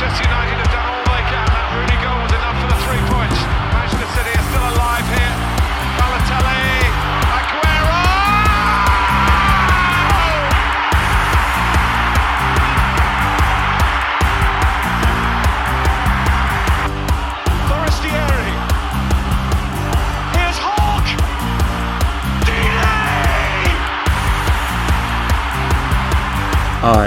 Manchester United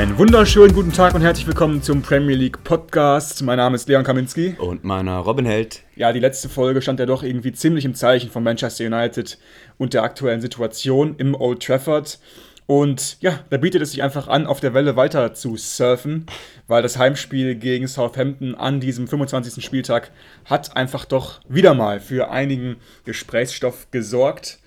Einen wunderschönen guten Tag und herzlich willkommen zum Premier League Podcast. Mein Name ist Leon Kaminski. Und meiner Robin Held. Ja, die letzte Folge stand ja doch irgendwie ziemlich im Zeichen von Manchester United und der aktuellen Situation im Old Trafford. Und ja, da bietet es sich einfach an, auf der Welle weiter zu surfen, weil das Heimspiel gegen Southampton an diesem 25. Spieltag hat einfach doch wieder mal für einigen Gesprächsstoff gesorgt.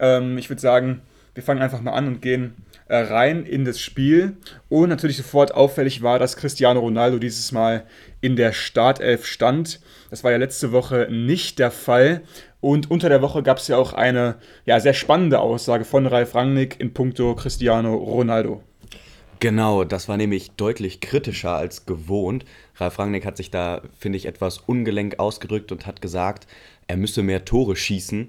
Ähm, ich würde sagen, wir fangen einfach mal an und gehen rein in das Spiel. Und natürlich sofort auffällig war, dass Cristiano Ronaldo dieses Mal in der Startelf stand. Das war ja letzte Woche nicht der Fall. Und unter der Woche gab es ja auch eine ja, sehr spannende Aussage von Ralf Rangnick in puncto Cristiano Ronaldo. Genau, das war nämlich deutlich kritischer als gewohnt. Ralf Rangnick hat sich da, finde ich, etwas ungelenk ausgedrückt und hat gesagt, er müsse mehr Tore schießen.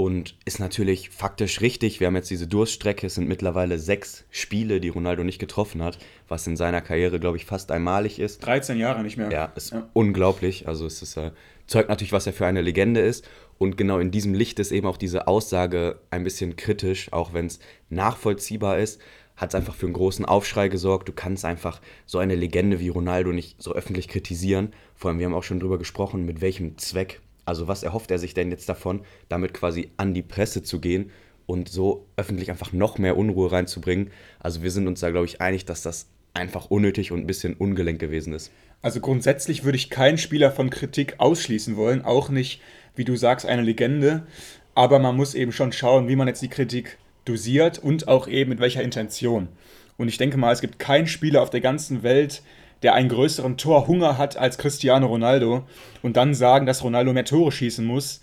Und ist natürlich faktisch richtig. Wir haben jetzt diese Durststrecke. Es sind mittlerweile sechs Spiele, die Ronaldo nicht getroffen hat, was in seiner Karriere, glaube ich, fast einmalig ist. 13 Jahre nicht mehr. Ja, ist ja. unglaublich. Also es ist, äh, zeugt natürlich, was er für eine Legende ist. Und genau in diesem Licht ist eben auch diese Aussage ein bisschen kritisch, auch wenn es nachvollziehbar ist hat es einfach für einen großen Aufschrei gesorgt. Du kannst einfach so eine Legende wie Ronaldo nicht so öffentlich kritisieren. Vor allem, wir haben auch schon drüber gesprochen, mit welchem Zweck also was erhofft er sich denn jetzt davon, damit quasi an die Presse zu gehen und so öffentlich einfach noch mehr Unruhe reinzubringen? Also wir sind uns da, glaube ich, einig, dass das einfach unnötig und ein bisschen ungelenk gewesen ist. Also grundsätzlich würde ich keinen Spieler von Kritik ausschließen wollen, auch nicht, wie du sagst, eine Legende. Aber man muss eben schon schauen, wie man jetzt die Kritik dosiert und auch eben mit welcher Intention. Und ich denke mal, es gibt keinen Spieler auf der ganzen Welt, der einen größeren Torhunger hat als Cristiano Ronaldo und dann sagen, dass Ronaldo mehr Tore schießen muss,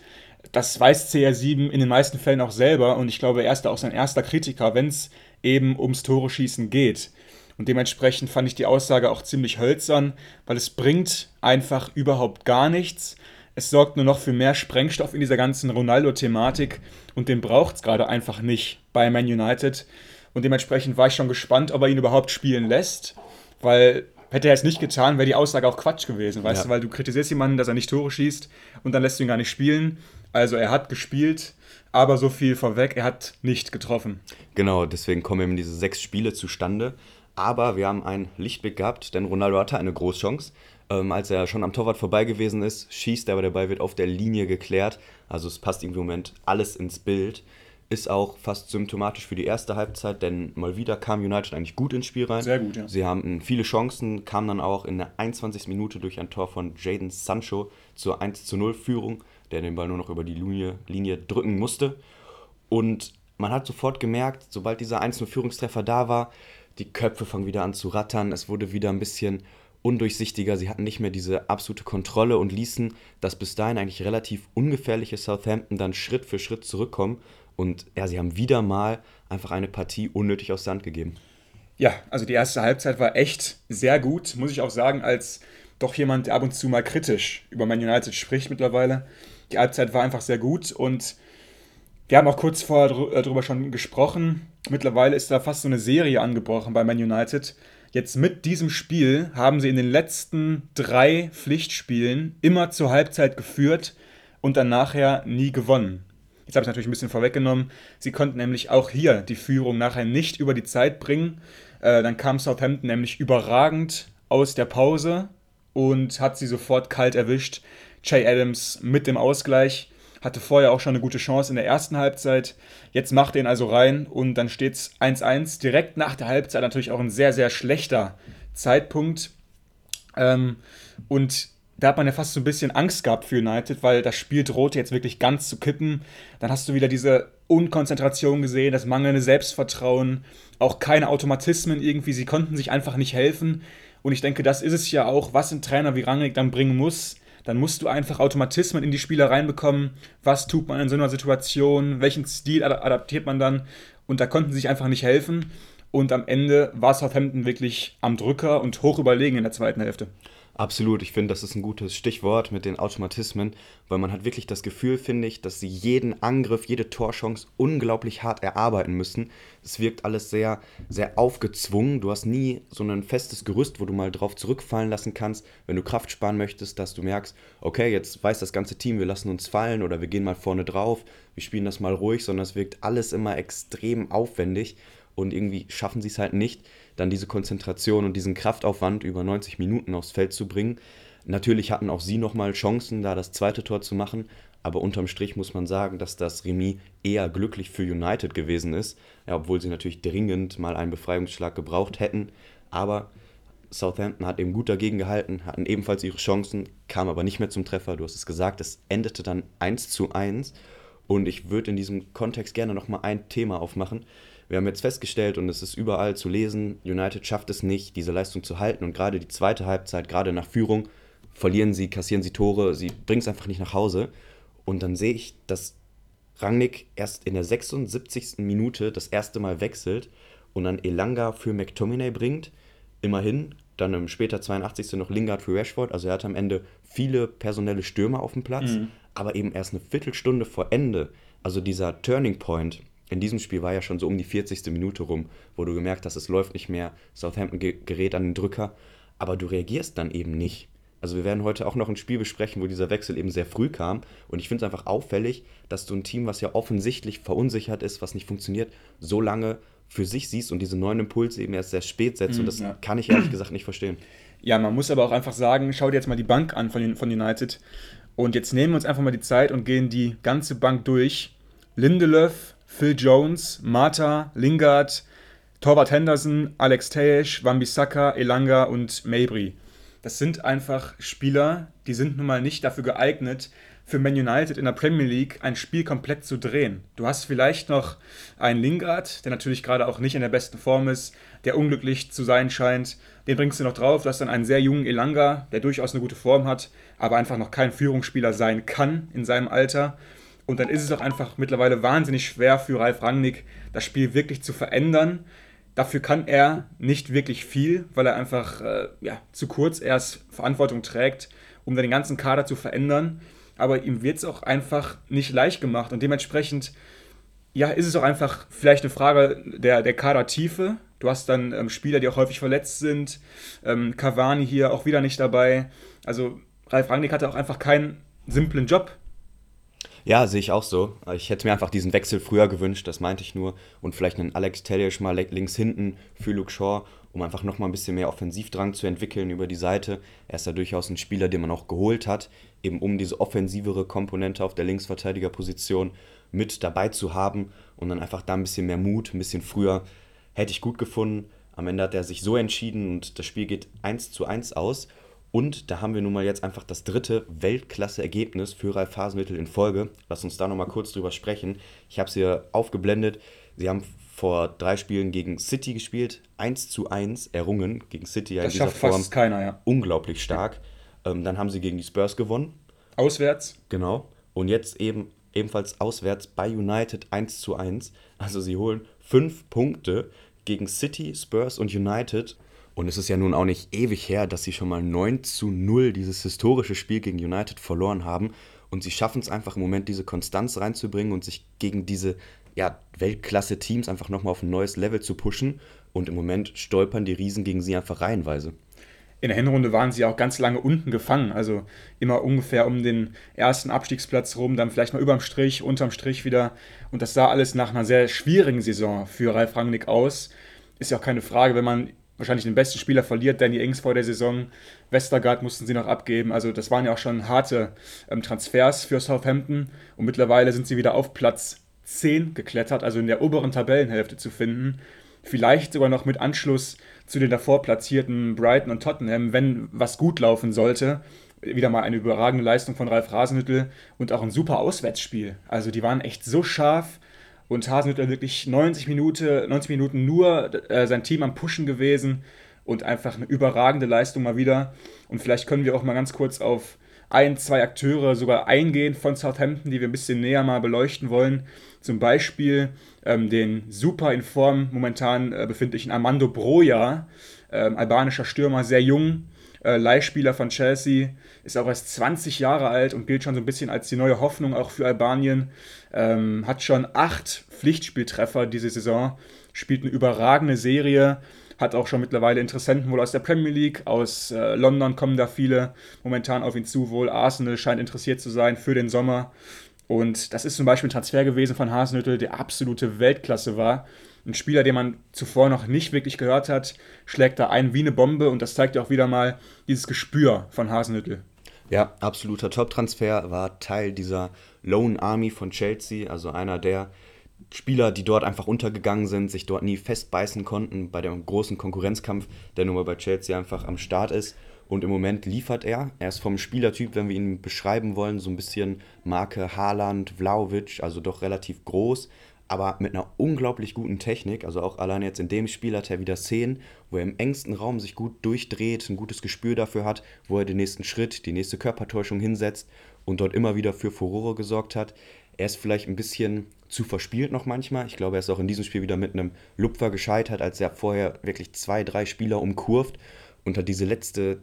das weiß CR7 in den meisten Fällen auch selber und ich glaube, er ist auch sein erster Kritiker, wenn es eben ums Tore schießen geht. Und dementsprechend fand ich die Aussage auch ziemlich hölzern, weil es bringt einfach überhaupt gar nichts. Es sorgt nur noch für mehr Sprengstoff in dieser ganzen Ronaldo-Thematik und den braucht es gerade einfach nicht bei Man United. Und dementsprechend war ich schon gespannt, ob er ihn überhaupt spielen lässt, weil Hätte er es nicht getan, wäre die Aussage auch Quatsch gewesen, weißt ja. du, weil du kritisierst jemanden, dass er nicht Tore schießt und dann lässt du ihn gar nicht spielen. Also er hat gespielt, aber so viel vorweg, er hat nicht getroffen. Genau, deswegen kommen eben diese sechs Spiele zustande. Aber wir haben einen Lichtblick gehabt, denn Ronaldo hatte eine Großchance. Ähm, als er schon am Torwart vorbei gewesen ist, schießt er, aber der Ball wird auf der Linie geklärt. Also es passt im Moment alles ins Bild ist auch fast symptomatisch für die erste Halbzeit, denn mal wieder kam United eigentlich gut ins Spiel rein. Sehr gut, ja. Sie haben viele Chancen, kamen dann auch in der 21. Minute durch ein Tor von Jaden Sancho zur 1 zu 0 Führung, der den Ball nur noch über die Linie, Linie drücken musste. Und man hat sofort gemerkt, sobald dieser 1-0 Führungstreffer da war, die Köpfe fangen wieder an zu rattern, es wurde wieder ein bisschen undurchsichtiger, sie hatten nicht mehr diese absolute Kontrolle und ließen das bis dahin eigentlich relativ ungefährliche Southampton dann Schritt für Schritt zurückkommen und ja, sie haben wieder mal einfach eine Partie unnötig aus Hand gegeben. Ja, also die erste Halbzeit war echt sehr gut, muss ich auch sagen, als doch jemand, der ab und zu mal kritisch über Man United spricht mittlerweile. Die Halbzeit war einfach sehr gut und wir haben auch kurz vorher äh, darüber schon gesprochen. Mittlerweile ist da fast so eine Serie angebrochen bei Man United. Jetzt mit diesem Spiel haben sie in den letzten drei Pflichtspielen immer zur Halbzeit geführt und dann nachher nie gewonnen. Jetzt habe ich natürlich ein bisschen vorweggenommen. Sie konnten nämlich auch hier die Führung nachher nicht über die Zeit bringen. Äh, dann kam Southampton nämlich überragend aus der Pause und hat sie sofort kalt erwischt. Jay Adams mit dem Ausgleich hatte vorher auch schon eine gute Chance in der ersten Halbzeit. Jetzt macht er ihn also rein und dann steht es 1-1. Direkt nach der Halbzeit natürlich auch ein sehr, sehr schlechter Zeitpunkt. Ähm, und da hat man ja fast so ein bisschen Angst gehabt für United, weil das Spiel drohte jetzt wirklich ganz zu kippen. Dann hast du wieder diese Unkonzentration gesehen, das mangelnde Selbstvertrauen, auch keine Automatismen irgendwie. Sie konnten sich einfach nicht helfen. Und ich denke, das ist es ja auch, was ein Trainer wie Rangnick dann bringen muss. Dann musst du einfach Automatismen in die Spieler reinbekommen. Was tut man in so einer Situation? Welchen Stil adaptiert man dann? Und da konnten sie sich einfach nicht helfen. Und am Ende war Southampton wirklich am Drücker und hoch überlegen in der zweiten Hälfte. Absolut, ich finde, das ist ein gutes Stichwort mit den Automatismen, weil man hat wirklich das Gefühl, finde ich, dass sie jeden Angriff, jede Torchance unglaublich hart erarbeiten müssen. Es wirkt alles sehr, sehr aufgezwungen. Du hast nie so ein festes Gerüst, wo du mal drauf zurückfallen lassen kannst, wenn du Kraft sparen möchtest, dass du merkst, okay, jetzt weiß das ganze Team, wir lassen uns fallen oder wir gehen mal vorne drauf, wir spielen das mal ruhig, sondern es wirkt alles immer extrem aufwendig und irgendwie schaffen sie es halt nicht, dann diese Konzentration und diesen Kraftaufwand über 90 Minuten aufs Feld zu bringen. Natürlich hatten auch sie nochmal Chancen, da das zweite Tor zu machen, aber unterm Strich muss man sagen, dass das Remis eher glücklich für United gewesen ist, ja, obwohl sie natürlich dringend mal einen Befreiungsschlag gebraucht hätten. Aber Southampton hat eben gut dagegen gehalten, hatten ebenfalls ihre Chancen, kam aber nicht mehr zum Treffer. Du hast es gesagt, es endete dann 1 zu 1. Und ich würde in diesem Kontext gerne nochmal ein Thema aufmachen, wir haben jetzt festgestellt, und es ist überall zu lesen, United schafft es nicht, diese Leistung zu halten. Und gerade die zweite Halbzeit, gerade nach Führung, verlieren sie, kassieren sie Tore, sie bringen es einfach nicht nach Hause. Und dann sehe ich, dass Rangnick erst in der 76. Minute das erste Mal wechselt und dann Elanga für McTominay bringt. Immerhin, dann im später 82. noch Lingard für Rashford. Also er hat am Ende viele personelle Stürmer auf dem Platz, mhm. aber eben erst eine Viertelstunde vor Ende. Also dieser Turning Point, in diesem Spiel war ja schon so um die 40. Minute rum, wo du gemerkt hast, es läuft nicht mehr, Southampton gerät an den Drücker, aber du reagierst dann eben nicht. Also wir werden heute auch noch ein Spiel besprechen, wo dieser Wechsel eben sehr früh kam. Und ich finde es einfach auffällig, dass du ein Team, was ja offensichtlich verunsichert ist, was nicht funktioniert, so lange für sich siehst und diese neuen Impulse eben erst sehr spät setzt. Mm, und das ja. kann ich ehrlich gesagt nicht verstehen. Ja, man muss aber auch einfach sagen, schau dir jetzt mal die Bank an von, von United. Und jetzt nehmen wir uns einfach mal die Zeit und gehen die ganze Bank durch. Lindelöf, Phil Jones, Mata, Lingard, Torwart Henderson, Alex Tejesch, Wambisaka, Elanga und Mabry. Das sind einfach Spieler, die sind nun mal nicht dafür geeignet, für Man United in der Premier League ein Spiel komplett zu drehen. Du hast vielleicht noch einen Lingard, der natürlich gerade auch nicht in der besten Form ist, der unglücklich zu sein scheint. Den bringst du noch drauf. Du hast dann einen sehr jungen Elanga, der durchaus eine gute Form hat, aber einfach noch kein Führungsspieler sein kann in seinem Alter. Und dann ist es auch einfach mittlerweile wahnsinnig schwer für Ralf Rangnick, das Spiel wirklich zu verändern. Dafür kann er nicht wirklich viel, weil er einfach äh, ja, zu kurz erst Verantwortung trägt, um dann den ganzen Kader zu verändern. Aber ihm wird es auch einfach nicht leicht gemacht. Und dementsprechend ja, ist es auch einfach vielleicht eine Frage der, der Kadertiefe. Du hast dann ähm, Spieler, die auch häufig verletzt sind. Ähm, Cavani hier auch wieder nicht dabei. Also Ralf Rangnick hatte auch einfach keinen simplen Job ja, sehe ich auch so. Ich hätte mir einfach diesen Wechsel früher gewünscht, das meinte ich nur. Und vielleicht einen Alex Tellisch mal links hinten für Luke Shaw, um einfach nochmal ein bisschen mehr Offensivdrang zu entwickeln über die Seite. Er ist ja durchaus ein Spieler, den man auch geholt hat, eben um diese offensivere Komponente auf der Linksverteidigerposition mit dabei zu haben und dann einfach da ein bisschen mehr Mut, ein bisschen früher hätte ich gut gefunden. Am Ende hat er sich so entschieden und das Spiel geht 1 zu 1 aus. Und da haben wir nun mal jetzt einfach das dritte Weltklasse-Ergebnis für Ralf Hasenmittel in Folge. Lass uns da nochmal kurz drüber sprechen. Ich habe es hier aufgeblendet. Sie haben vor drei Spielen gegen City gespielt, 1 zu 1 errungen. Gegen City ja das in dieser Form keiner, ja. unglaublich stark. Ähm, dann haben sie gegen die Spurs gewonnen. Auswärts. Genau. Und jetzt eben ebenfalls auswärts bei United 1 zu 1. Also sie holen fünf Punkte gegen City, Spurs und United und es ist ja nun auch nicht ewig her, dass sie schon mal 9 zu 0 dieses historische Spiel gegen United verloren haben. Und sie schaffen es einfach im Moment, diese Konstanz reinzubringen und sich gegen diese ja, Weltklasse-Teams einfach nochmal auf ein neues Level zu pushen. Und im Moment stolpern die Riesen gegen sie einfach reihenweise. In der Hinrunde waren sie auch ganz lange unten gefangen, also immer ungefähr um den ersten Abstiegsplatz rum, dann vielleicht mal überm Strich, unterm Strich wieder. Und das sah alles nach einer sehr schwierigen Saison für Ralf Rangnick aus. Ist ja auch keine Frage, wenn man wahrscheinlich den besten Spieler verliert, Danny Ings vor der Saison. Westergaard mussten sie noch abgeben. Also das waren ja auch schon harte ähm, Transfers für Southampton. Und mittlerweile sind sie wieder auf Platz 10 geklettert, also in der oberen Tabellenhälfte zu finden. Vielleicht sogar noch mit Anschluss zu den davor platzierten Brighton und Tottenham, wenn was gut laufen sollte. Wieder mal eine überragende Leistung von Ralf Rasenhüttel und auch ein super Auswärtsspiel. Also die waren echt so scharf und Hasenhüttl wirklich 90 Minuten, 90 Minuten nur äh, sein Team am Pushen gewesen und einfach eine überragende Leistung mal wieder. Und vielleicht können wir auch mal ganz kurz auf ein, zwei Akteure sogar eingehen von Southampton, die wir ein bisschen näher mal beleuchten wollen. Zum Beispiel ähm, den super in Form momentan äh, befindlichen Armando Broja, ähm, albanischer Stürmer, sehr jung, äh, Leihspieler von Chelsea, ist auch erst 20 Jahre alt und gilt schon so ein bisschen als die neue Hoffnung auch für Albanien. Ähm, hat schon acht Pflichtspieltreffer diese Saison, spielt eine überragende Serie, hat auch schon mittlerweile Interessenten wohl aus der Premier League, aus äh, London kommen da viele momentan auf ihn zu, wohl Arsenal scheint interessiert zu sein für den Sommer. Und das ist zum Beispiel ein Transfer gewesen von Hasenhüttel, der absolute Weltklasse war. Ein Spieler, den man zuvor noch nicht wirklich gehört hat, schlägt da ein wie eine Bombe und das zeigt ja auch wieder mal dieses Gespür von Hasenhüttel. Ja, absoluter Top-Transfer, war Teil dieser Lone Army von Chelsea, also einer der Spieler, die dort einfach untergegangen sind, sich dort nie festbeißen konnten bei dem großen Konkurrenzkampf, der nun mal bei Chelsea einfach am Start ist. Und im Moment liefert er. Er ist vom Spielertyp, wenn wir ihn beschreiben wollen, so ein bisschen Marke Haaland, Vlaovic, also doch relativ groß, aber mit einer unglaublich guten Technik. Also auch allein jetzt in dem Spiel hat er wieder Szenen, wo er im engsten Raum sich gut durchdreht, ein gutes Gespür dafür hat, wo er den nächsten Schritt, die nächste Körpertäuschung hinsetzt und dort immer wieder für Furore gesorgt hat. Er ist vielleicht ein bisschen zu verspielt noch manchmal. Ich glaube, er ist auch in diesem Spiel wieder mit einem Lupfer gescheitert, als er vorher wirklich zwei, drei Spieler umkurvt und hat diese letzte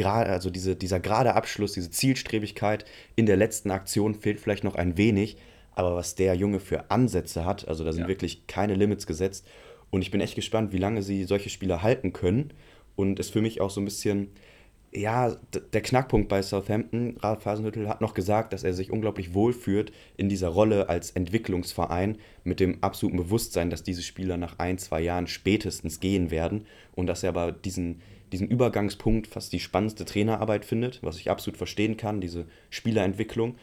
also diese, dieser gerade Abschluss, diese Zielstrebigkeit in der letzten Aktion fehlt vielleicht noch ein wenig. Aber was der Junge für Ansätze hat, also da sind ja. wirklich keine Limits gesetzt. Und ich bin echt gespannt, wie lange sie solche Spieler halten können. Und ist für mich auch so ein bisschen, ja, der Knackpunkt bei Southampton. Ralf Hasenhüttl hat noch gesagt, dass er sich unglaublich wohlfühlt in dieser Rolle als Entwicklungsverein mit dem absoluten Bewusstsein, dass diese Spieler nach ein, zwei Jahren spätestens gehen werden und dass er aber diesen, diesen Übergangspunkt fast die spannendste Trainerarbeit findet, was ich absolut verstehen kann, diese Spielerentwicklung.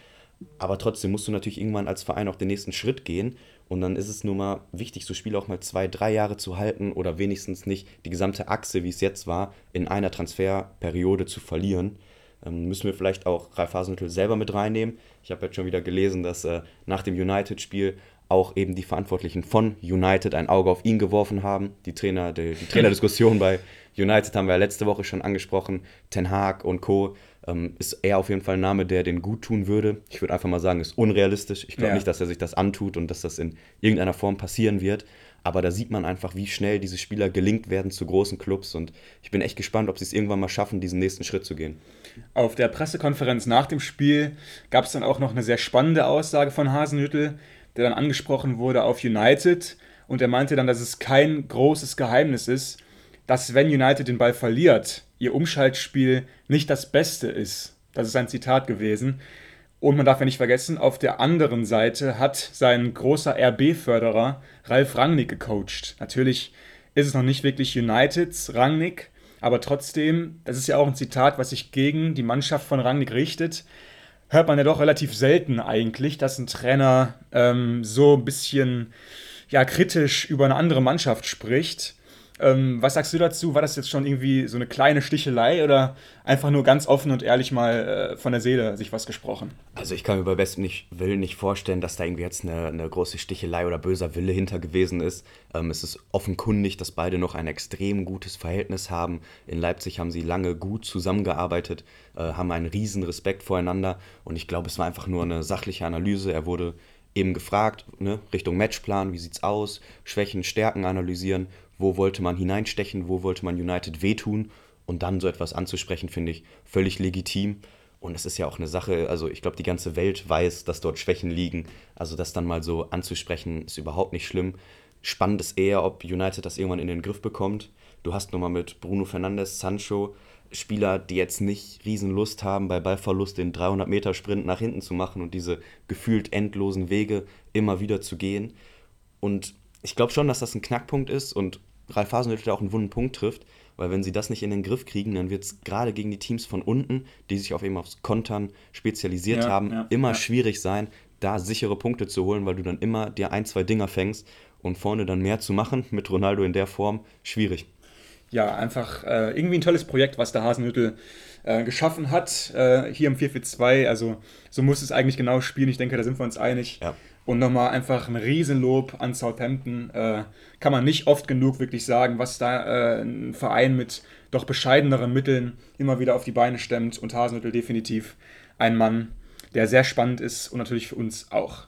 Aber trotzdem musst du natürlich irgendwann als Verein auch den nächsten Schritt gehen. Und dann ist es nun mal wichtig, so Spiele auch mal zwei, drei Jahre zu halten oder wenigstens nicht die gesamte Achse, wie es jetzt war, in einer Transferperiode zu verlieren. Ähm, müssen wir vielleicht auch Ralf Hasenhüttl selber mit reinnehmen. Ich habe jetzt schon wieder gelesen, dass äh, nach dem United-Spiel auch eben die Verantwortlichen von United ein Auge auf ihn geworfen haben. Die, Trainer, die, die Trainerdiskussion bei United haben wir ja letzte Woche schon angesprochen. Ten Hag und Co. Ähm, ist er auf jeden Fall ein Name, der den gut tun würde. Ich würde einfach mal sagen, ist unrealistisch. Ich glaube ja. nicht, dass er sich das antut und dass das in irgendeiner Form passieren wird. Aber da sieht man einfach, wie schnell diese Spieler gelingt werden zu großen Clubs. Und ich bin echt gespannt, ob sie es irgendwann mal schaffen, diesen nächsten Schritt zu gehen. Auf der Pressekonferenz nach dem Spiel gab es dann auch noch eine sehr spannende Aussage von Hasenhüttel der dann angesprochen wurde auf United. Und er meinte dann, dass es kein großes Geheimnis ist, dass wenn United den Ball verliert, ihr Umschaltspiel nicht das Beste ist. Das ist ein Zitat gewesen. Und man darf ja nicht vergessen, auf der anderen Seite hat sein großer RB-Förderer Ralf Rangnick gecoacht. Natürlich ist es noch nicht wirklich Uniteds Rangnick, aber trotzdem, das ist ja auch ein Zitat, was sich gegen die Mannschaft von Rangnick richtet hört man ja doch relativ selten eigentlich, dass ein Trainer ähm, so ein bisschen ja, kritisch über eine andere Mannschaft spricht. Ähm, was sagst du dazu? War das jetzt schon irgendwie so eine kleine Stichelei oder einfach nur ganz offen und ehrlich mal äh, von der Seele sich was gesprochen? Also ich kann mir bei bestem nicht, Willen nicht vorstellen, dass da irgendwie jetzt eine, eine große Stichelei oder böser Wille hinter gewesen ist. Ähm, es ist offenkundig, dass beide noch ein extrem gutes Verhältnis haben. In Leipzig haben sie lange gut zusammengearbeitet, äh, haben einen riesen Respekt voreinander und ich glaube, es war einfach nur eine sachliche Analyse. Er wurde eben gefragt, ne, Richtung Matchplan, wie sieht's aus, Schwächen, Stärken analysieren wo wollte man hineinstechen, wo wollte man United wehtun und dann so etwas anzusprechen, finde ich völlig legitim. Und es ist ja auch eine Sache, also ich glaube, die ganze Welt weiß, dass dort Schwächen liegen. Also das dann mal so anzusprechen, ist überhaupt nicht schlimm. Spannend ist eher, ob United das irgendwann in den Griff bekommt. Du hast nochmal mit Bruno Fernandes, Sancho, Spieler, die jetzt nicht riesen Lust haben, bei Ballverlust den 300-Meter-Sprint nach hinten zu machen und diese gefühlt endlosen Wege immer wieder zu gehen. Und ich glaube schon, dass das ein Knackpunkt ist und Ralf Hasenhüttl auch einen wunden Punkt trifft, weil wenn sie das nicht in den Griff kriegen, dann wird es gerade gegen die Teams von unten, die sich auf eben aufs Kontern spezialisiert ja, haben, ja, immer ja. schwierig sein, da sichere Punkte zu holen, weil du dann immer dir ein, zwei Dinger fängst und vorne dann mehr zu machen mit Ronaldo in der Form, schwierig. Ja, einfach äh, irgendwie ein tolles Projekt, was der Hasenhüttel äh, geschaffen hat, äh, hier im 442. Also so muss es eigentlich genau spielen. Ich denke, da sind wir uns einig. Ja. Und nochmal einfach ein Riesenlob an Southampton. Äh, kann man nicht oft genug wirklich sagen, was da äh, ein Verein mit doch bescheideneren Mitteln immer wieder auf die Beine stemmt. Und Hasenhüttl definitiv ein Mann, der sehr spannend ist und natürlich für uns auch.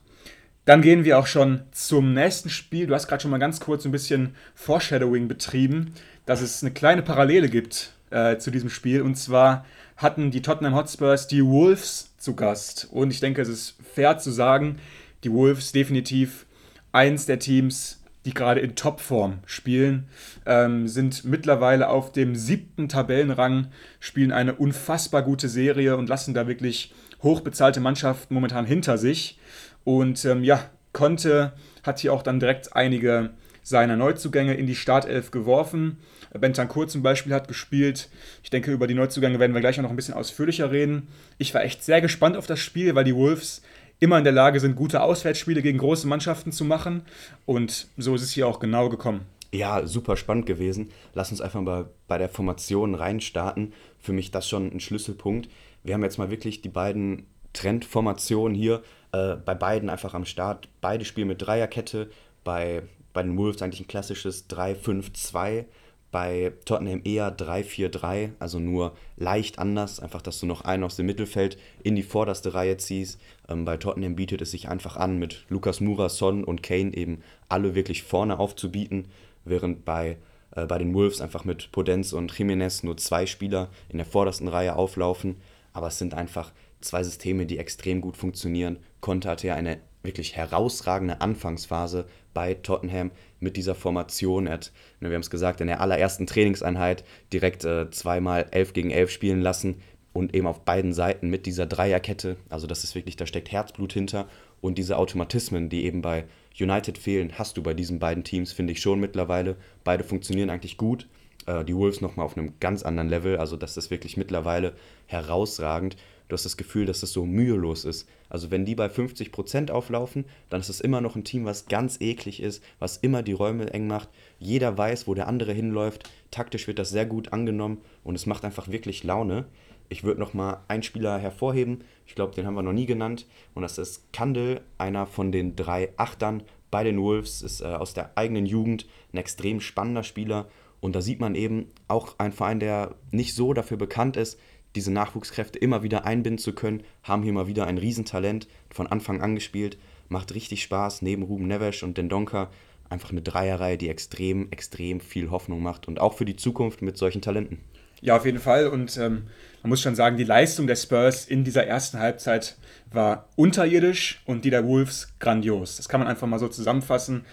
Dann gehen wir auch schon zum nächsten Spiel. Du hast gerade schon mal ganz kurz ein bisschen Foreshadowing betrieben, dass es eine kleine Parallele gibt äh, zu diesem Spiel. Und zwar hatten die Tottenham Hotspurs die Wolves zu Gast. Und ich denke, es ist fair zu sagen, die Wolves definitiv eins der Teams, die gerade in Topform spielen, ähm, sind mittlerweile auf dem siebten Tabellenrang, spielen eine unfassbar gute Serie und lassen da wirklich hochbezahlte Mannschaften momentan hinter sich. Und ähm, ja, Conte hat hier auch dann direkt einige seiner Neuzugänge in die Startelf geworfen. Bentancur zum Beispiel hat gespielt. Ich denke, über die Neuzugänge werden wir gleich noch ein bisschen ausführlicher reden. Ich war echt sehr gespannt auf das Spiel, weil die Wolves immer in der Lage sind, gute Auswärtsspiele gegen große Mannschaften zu machen. Und so ist es hier auch genau gekommen. Ja, super spannend gewesen. Lass uns einfach mal bei der Formation reinstarten. Für mich das schon ein Schlüsselpunkt. Wir haben jetzt mal wirklich die beiden Trendformationen hier äh, bei beiden einfach am Start. Beide spielen mit Dreierkette. Bei, bei den Wolves eigentlich ein klassisches 3-5-2 bei Tottenham eher 3-4-3, also nur leicht anders, einfach, dass du noch einen aus dem Mittelfeld in die vorderste Reihe ziehst. Ähm, bei Tottenham bietet es sich einfach an, mit Lukas Moura, Son und Kane eben alle wirklich vorne aufzubieten, während bei, äh, bei den Wolves einfach mit Podenz und Jiménez nur zwei Spieler in der vordersten Reihe auflaufen. Aber es sind einfach zwei Systeme, die extrem gut funktionieren. Conte hatte ja eine wirklich herausragende Anfangsphase bei Tottenham mit dieser Formation. Er hat, ne, wir haben es gesagt, in der allerersten Trainingseinheit direkt äh, zweimal 11 gegen 11 spielen lassen und eben auf beiden Seiten mit dieser Dreierkette. Also das ist wirklich, da steckt Herzblut hinter. Und diese Automatismen, die eben bei United fehlen, hast du bei diesen beiden Teams, finde ich schon mittlerweile. Beide funktionieren eigentlich gut. Äh, die Wolves nochmal auf einem ganz anderen Level. Also das ist wirklich mittlerweile herausragend du hast das Gefühl, dass es so mühelos ist. Also wenn die bei 50% auflaufen, dann ist es immer noch ein Team, was ganz eklig ist, was immer die Räume eng macht. Jeder weiß, wo der andere hinläuft. Taktisch wird das sehr gut angenommen und es macht einfach wirklich Laune. Ich würde noch mal einen Spieler hervorheben. Ich glaube, den haben wir noch nie genannt. Und das ist Kandel, einer von den drei Achtern bei den Wolves. Ist äh, aus der eigenen Jugend ein extrem spannender Spieler. Und da sieht man eben auch ein Verein, der nicht so dafür bekannt ist, diese Nachwuchskräfte immer wieder einbinden zu können, haben hier mal wieder ein Riesentalent von Anfang an gespielt, macht richtig Spaß, neben Ruben Neves und Dendonka einfach eine Dreierreihe, die extrem, extrem viel Hoffnung macht und auch für die Zukunft mit solchen Talenten. Ja, auf jeden Fall. Und ähm, man muss schon sagen, die Leistung der Spurs in dieser ersten Halbzeit war unterirdisch und die der Wolves grandios. Das kann man einfach mal so zusammenfassen.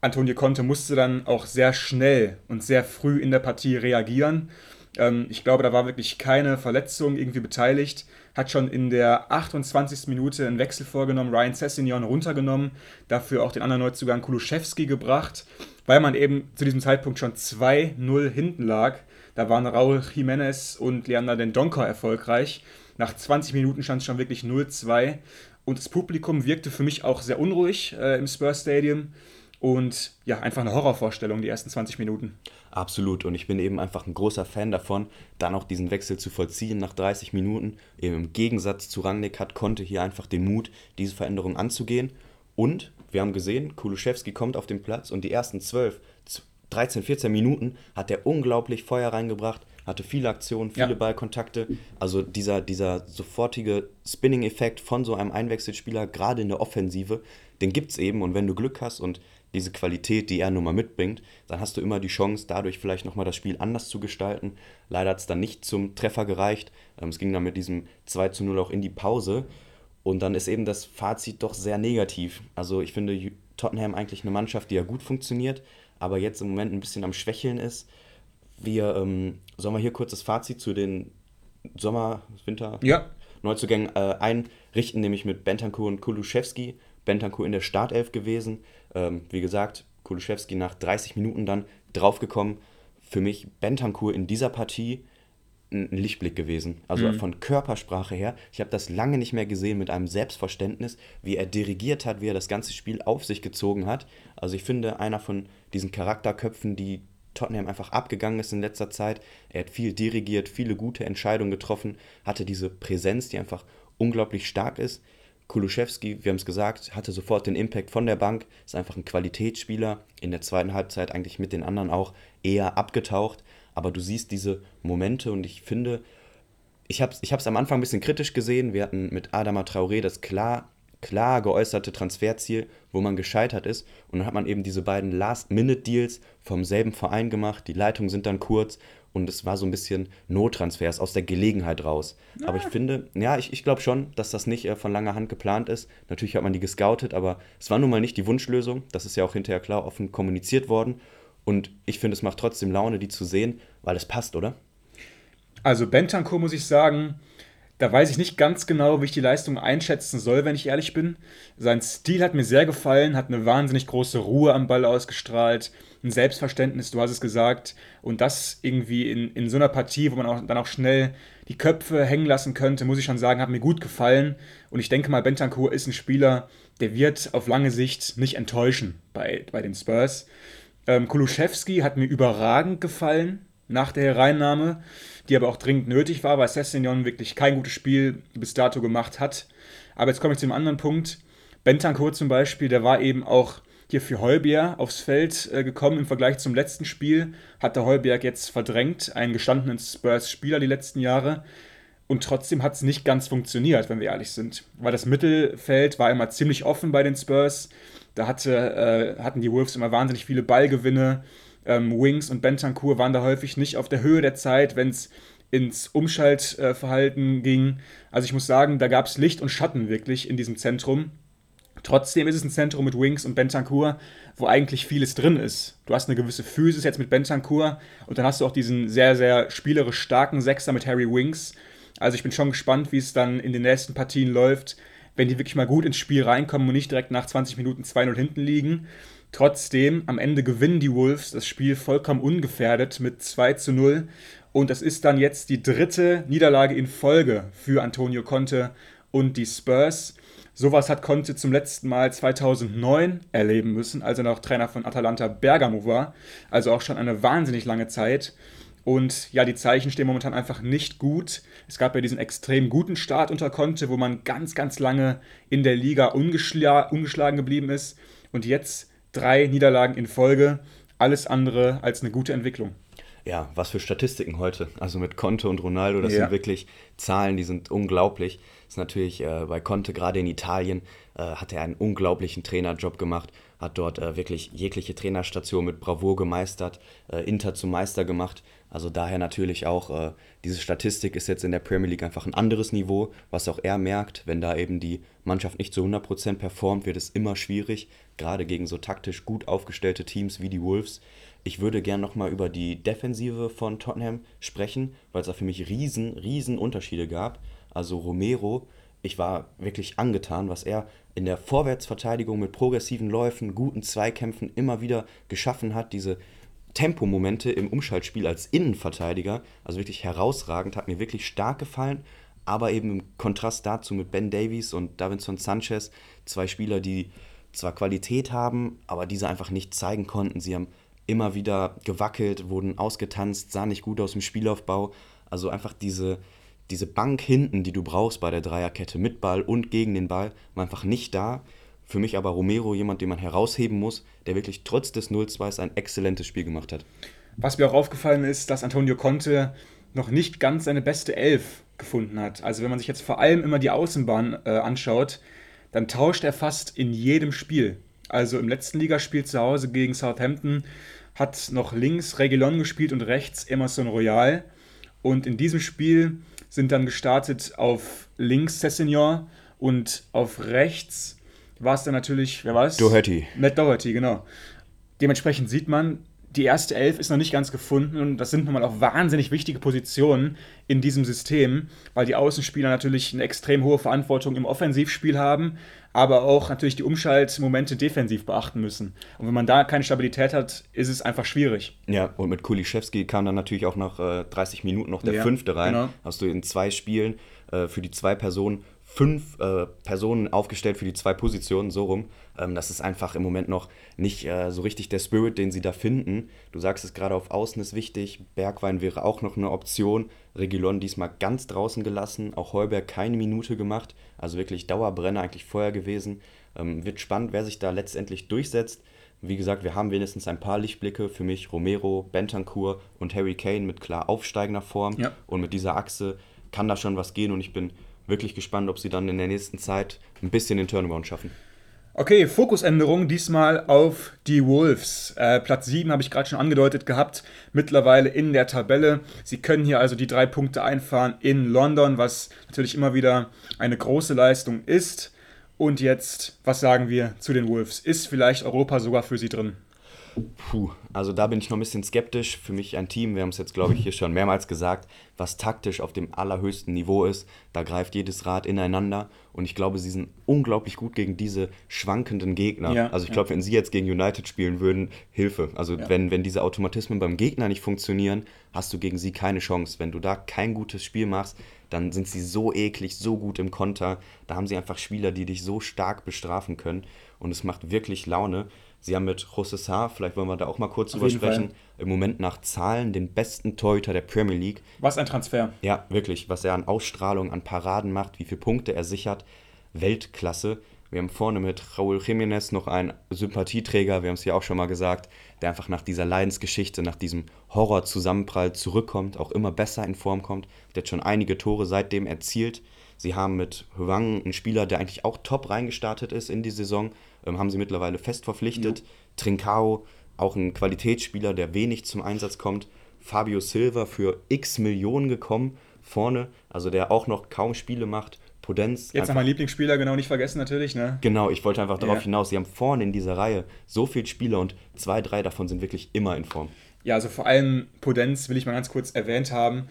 Antonio Conte musste dann auch sehr schnell und sehr früh in der Partie reagieren ähm, ich glaube, da war wirklich keine Verletzung irgendwie beteiligt. Hat schon in der 28. Minute einen Wechsel vorgenommen, Ryan Sessignon runtergenommen, dafür auch den anderen Neuzugang Kuluszewski gebracht, weil man eben zu diesem Zeitpunkt schon 2-0 hinten lag. Da waren Raul Jiménez und Leander Den Donker erfolgreich. Nach 20 Minuten stand es schon wirklich 0-2 und das Publikum wirkte für mich auch sehr unruhig äh, im Spurs Stadium und ja, einfach eine Horrorvorstellung, die ersten 20 Minuten. Absolut. Und ich bin eben einfach ein großer Fan davon, dann auch diesen Wechsel zu vollziehen nach 30 Minuten. Eben im Gegensatz zu Rangnick hat konnte hier einfach den Mut, diese Veränderung anzugehen. Und wir haben gesehen, Kuluszewski kommt auf den Platz und die ersten 12, 13, 14 Minuten hat er unglaublich Feuer reingebracht, hatte viele Aktionen, viele ja. Ballkontakte. Also dieser, dieser sofortige Spinning-Effekt von so einem Einwechselspieler, gerade in der Offensive, den gibt es eben. Und wenn du Glück hast und diese Qualität, die er nun mal mitbringt, dann hast du immer die Chance, dadurch vielleicht nochmal das Spiel anders zu gestalten. Leider hat es dann nicht zum Treffer gereicht. Ähm, es ging dann mit diesem 2 zu 0 auch in die Pause. Und dann ist eben das Fazit doch sehr negativ. Also ich finde Tottenham eigentlich eine Mannschaft, die ja gut funktioniert, aber jetzt im Moment ein bisschen am Schwächeln ist. Wir, ähm, sollen wir hier kurz das Fazit zu den Sommer-, Winter- ja. Neuzugängen äh, einrichten, nämlich mit Bentancur und Kuluszewski. Bentancur in der Startelf gewesen. Ähm, wie gesagt, Kuluszewski nach 30 Minuten dann draufgekommen. Für mich Bentancur in dieser Partie ein Lichtblick gewesen. Also mhm. von Körpersprache her. Ich habe das lange nicht mehr gesehen mit einem Selbstverständnis, wie er dirigiert hat, wie er das ganze Spiel auf sich gezogen hat. Also ich finde, einer von diesen Charakterköpfen, die Tottenham einfach abgegangen ist in letzter Zeit. Er hat viel dirigiert, viele gute Entscheidungen getroffen, hatte diese Präsenz, die einfach unglaublich stark ist. Kuluszewski, wir haben es gesagt, hatte sofort den Impact von der Bank, ist einfach ein Qualitätsspieler, in der zweiten Halbzeit eigentlich mit den anderen auch eher abgetaucht, aber du siehst diese Momente und ich finde, ich habe es ich am Anfang ein bisschen kritisch gesehen, wir hatten mit Adama Traoré das klar, klar geäußerte Transferziel, wo man gescheitert ist. Und dann hat man eben diese beiden Last-Minute-Deals vom selben Verein gemacht, die Leitungen sind dann kurz und es war so ein bisschen Nottransfers aus der Gelegenheit raus. Ja. Aber ich finde, ja, ich, ich glaube schon, dass das nicht äh, von langer Hand geplant ist. Natürlich hat man die gescoutet, aber es war nun mal nicht die Wunschlösung. Das ist ja auch hinterher klar offen kommuniziert worden. Und ich finde, es macht trotzdem Laune, die zu sehen, weil es passt, oder? Also Bentancur muss ich sagen, da weiß ich nicht ganz genau, wie ich die Leistung einschätzen soll, wenn ich ehrlich bin. Sein Stil hat mir sehr gefallen, hat eine wahnsinnig große Ruhe am Ball ausgestrahlt, ein Selbstverständnis, du hast es gesagt. Und das irgendwie in, in so einer Partie, wo man auch, dann auch schnell die Köpfe hängen lassen könnte, muss ich schon sagen, hat mir gut gefallen. Und ich denke mal, Bentancur ist ein Spieler, der wird auf lange Sicht nicht enttäuschen bei, bei den Spurs. Ähm, Kuluszewski hat mir überragend gefallen nach der Hereinnahme die aber auch dringend nötig war, weil Sessignon wirklich kein gutes Spiel bis dato gemacht hat. Aber jetzt komme ich zu einem anderen Punkt. Bentancur zum Beispiel, der war eben auch hier für Heuberg aufs Feld äh, gekommen im Vergleich zum letzten Spiel. Hat der Heuberg jetzt verdrängt, einen gestandenen Spurs-Spieler die letzten Jahre. Und trotzdem hat es nicht ganz funktioniert, wenn wir ehrlich sind. Weil das Mittelfeld war immer ziemlich offen bei den Spurs. Da hatte, äh, hatten die Wolves immer wahnsinnig viele Ballgewinne. Ähm, Wings und Bentancur waren da häufig nicht auf der Höhe der Zeit, wenn es ins Umschaltverhalten ging. Also ich muss sagen, da gab es Licht und Schatten wirklich in diesem Zentrum. Trotzdem ist es ein Zentrum mit Wings und Bentancur, wo eigentlich vieles drin ist. Du hast eine gewisse Physis jetzt mit Bentancur und dann hast du auch diesen sehr, sehr spielerisch starken Sechser mit Harry Wings. Also ich bin schon gespannt, wie es dann in den nächsten Partien läuft, wenn die wirklich mal gut ins Spiel reinkommen und nicht direkt nach 20 Minuten 2-0 hinten liegen. Trotzdem, am Ende gewinnen die Wolves das Spiel vollkommen ungefährdet mit 2 zu 0. Und das ist dann jetzt die dritte Niederlage in Folge für Antonio Conte und die Spurs. Sowas hat Conte zum letzten Mal 2009 erleben müssen, als er noch Trainer von Atalanta Bergamo war. Also auch schon eine wahnsinnig lange Zeit. Und ja, die Zeichen stehen momentan einfach nicht gut. Es gab ja diesen extrem guten Start unter Conte, wo man ganz, ganz lange in der Liga ungeschla ungeschlagen geblieben ist. Und jetzt drei Niederlagen in Folge. Alles andere als eine gute Entwicklung. Ja, was für Statistiken heute. Also mit Conte und Ronaldo, das ja. sind wirklich Zahlen, die sind unglaublich. Das ist natürlich äh, bei Conte, gerade in Italien, äh, hat er einen unglaublichen Trainerjob gemacht, hat dort äh, wirklich jegliche Trainerstation mit Bravour gemeistert, äh, Inter zum Meister gemacht. Also daher natürlich auch, äh, diese Statistik ist jetzt in der Premier League einfach ein anderes Niveau, was auch er merkt, wenn da eben die Mannschaft nicht zu 100% performt, wird es immer schwierig, gerade gegen so taktisch gut aufgestellte Teams wie die Wolves. Ich würde gerne nochmal über die Defensive von Tottenham sprechen, weil es da für mich riesen, riesen Unterschiede gab. Also Romero, ich war wirklich angetan, was er in der Vorwärtsverteidigung mit progressiven Läufen, guten Zweikämpfen immer wieder geschaffen hat. Diese Tempomomente im Umschaltspiel als Innenverteidiger, also wirklich herausragend, hat mir wirklich stark gefallen. Aber eben im Kontrast dazu mit Ben Davies und Davinson Sanchez, zwei Spieler, die zwar Qualität haben, aber diese einfach nicht zeigen konnten. Sie haben immer wieder gewackelt, wurden ausgetanzt, sahen nicht gut aus im Spielaufbau. Also einfach diese, diese Bank hinten, die du brauchst bei der Dreierkette mit Ball und gegen den Ball, war einfach nicht da. Für mich aber Romero jemand, den man herausheben muss, der wirklich trotz des 0-2s ein exzellentes Spiel gemacht hat. Was mir auch aufgefallen ist, dass Antonio Conte noch nicht ganz seine beste Elf gefunden hat. Also wenn man sich jetzt vor allem immer die Außenbahn äh, anschaut, dann tauscht er fast in jedem Spiel. Also im letzten Ligaspiel zu Hause gegen Southampton hat noch links Reguilon gespielt und rechts Emerson Royal. Und in diesem Spiel sind dann gestartet auf links Cessignon und auf rechts war es dann natürlich, wer war es? Doherty. Matt Doherty, genau. Dementsprechend sieht man, die erste Elf ist noch nicht ganz gefunden und das sind nun mal auch wahnsinnig wichtige Positionen in diesem System, weil die Außenspieler natürlich eine extrem hohe Verantwortung im Offensivspiel haben, aber auch natürlich die Umschaltmomente defensiv beachten müssen. Und wenn man da keine Stabilität hat, ist es einfach schwierig. Ja, und mit Kuliszewski kam dann natürlich auch nach äh, 30 Minuten noch der ja, fünfte rein. Genau. Hast du in zwei Spielen äh, für die zwei Personen fünf äh, Personen aufgestellt für die zwei Positionen, so rum. Ähm, das ist einfach im Moment noch nicht äh, so richtig der Spirit, den sie da finden. Du sagst es gerade auf Außen ist wichtig. Bergwein wäre auch noch eine Option. Regilon diesmal ganz draußen gelassen. Auch Heuberg keine Minute gemacht. Also wirklich Dauerbrenner eigentlich vorher gewesen. Ähm, wird spannend, wer sich da letztendlich durchsetzt. Wie gesagt, wir haben wenigstens ein paar Lichtblicke. Für mich Romero, Bentancur und Harry Kane mit klar aufsteigender Form. Ja. Und mit dieser Achse kann da schon was gehen. Und ich bin wirklich gespannt, ob sie dann in der nächsten Zeit ein bisschen den Turnaround schaffen. Okay, Fokusänderung diesmal auf die Wolves. Äh, Platz 7 habe ich gerade schon angedeutet gehabt, mittlerweile in der Tabelle. Sie können hier also die drei Punkte einfahren in London, was natürlich immer wieder eine große Leistung ist. Und jetzt, was sagen wir zu den Wolves? Ist vielleicht Europa sogar für sie drin? Puh, also da bin ich noch ein bisschen skeptisch. Für mich ein Team, wir haben es jetzt, glaube ich, hier schon mehrmals gesagt, was taktisch auf dem allerhöchsten Niveau ist. Da greift jedes Rad ineinander und ich glaube, sie sind unglaublich gut gegen diese schwankenden Gegner. Ja, also ich glaube, ja. wenn sie jetzt gegen United spielen würden, Hilfe. Also ja. wenn, wenn diese Automatismen beim Gegner nicht funktionieren, hast du gegen sie keine Chance. Wenn du da kein gutes Spiel machst, dann sind sie so eklig, so gut im Konter. Da haben sie einfach Spieler, die dich so stark bestrafen können und es macht wirklich Laune. Sie haben mit José Sá, vielleicht wollen wir da auch mal kurz drüber sprechen, Fall. im Moment nach Zahlen den besten Torhüter der Premier League. Was ein Transfer. Ja, wirklich. Was er an Ausstrahlung, an Paraden macht, wie viele Punkte er sichert. Weltklasse. Wir haben vorne mit Raúl Jiménez noch einen Sympathieträger, wir haben es ja auch schon mal gesagt, der einfach nach dieser Leidensgeschichte, nach diesem Horror-Zusammenprall zurückkommt, auch immer besser in Form kommt. Der hat schon einige Tore seitdem erzielt. Sie haben mit Hwang einen Spieler, der eigentlich auch top reingestartet ist in die Saison, ähm, haben sie mittlerweile fest verpflichtet. Ja. Trincao, auch ein Qualitätsspieler, der wenig zum Einsatz kommt. Fabio Silva für x Millionen gekommen, vorne, also der auch noch kaum Spiele macht. Podenz. Jetzt noch mein Lieblingsspieler, genau nicht vergessen natürlich, ne? Genau, ich wollte einfach darauf ja. hinaus. Sie haben vorne in dieser Reihe so viele Spieler und zwei, drei davon sind wirklich immer in Form. Ja, also vor allem Podenz will ich mal ganz kurz erwähnt haben.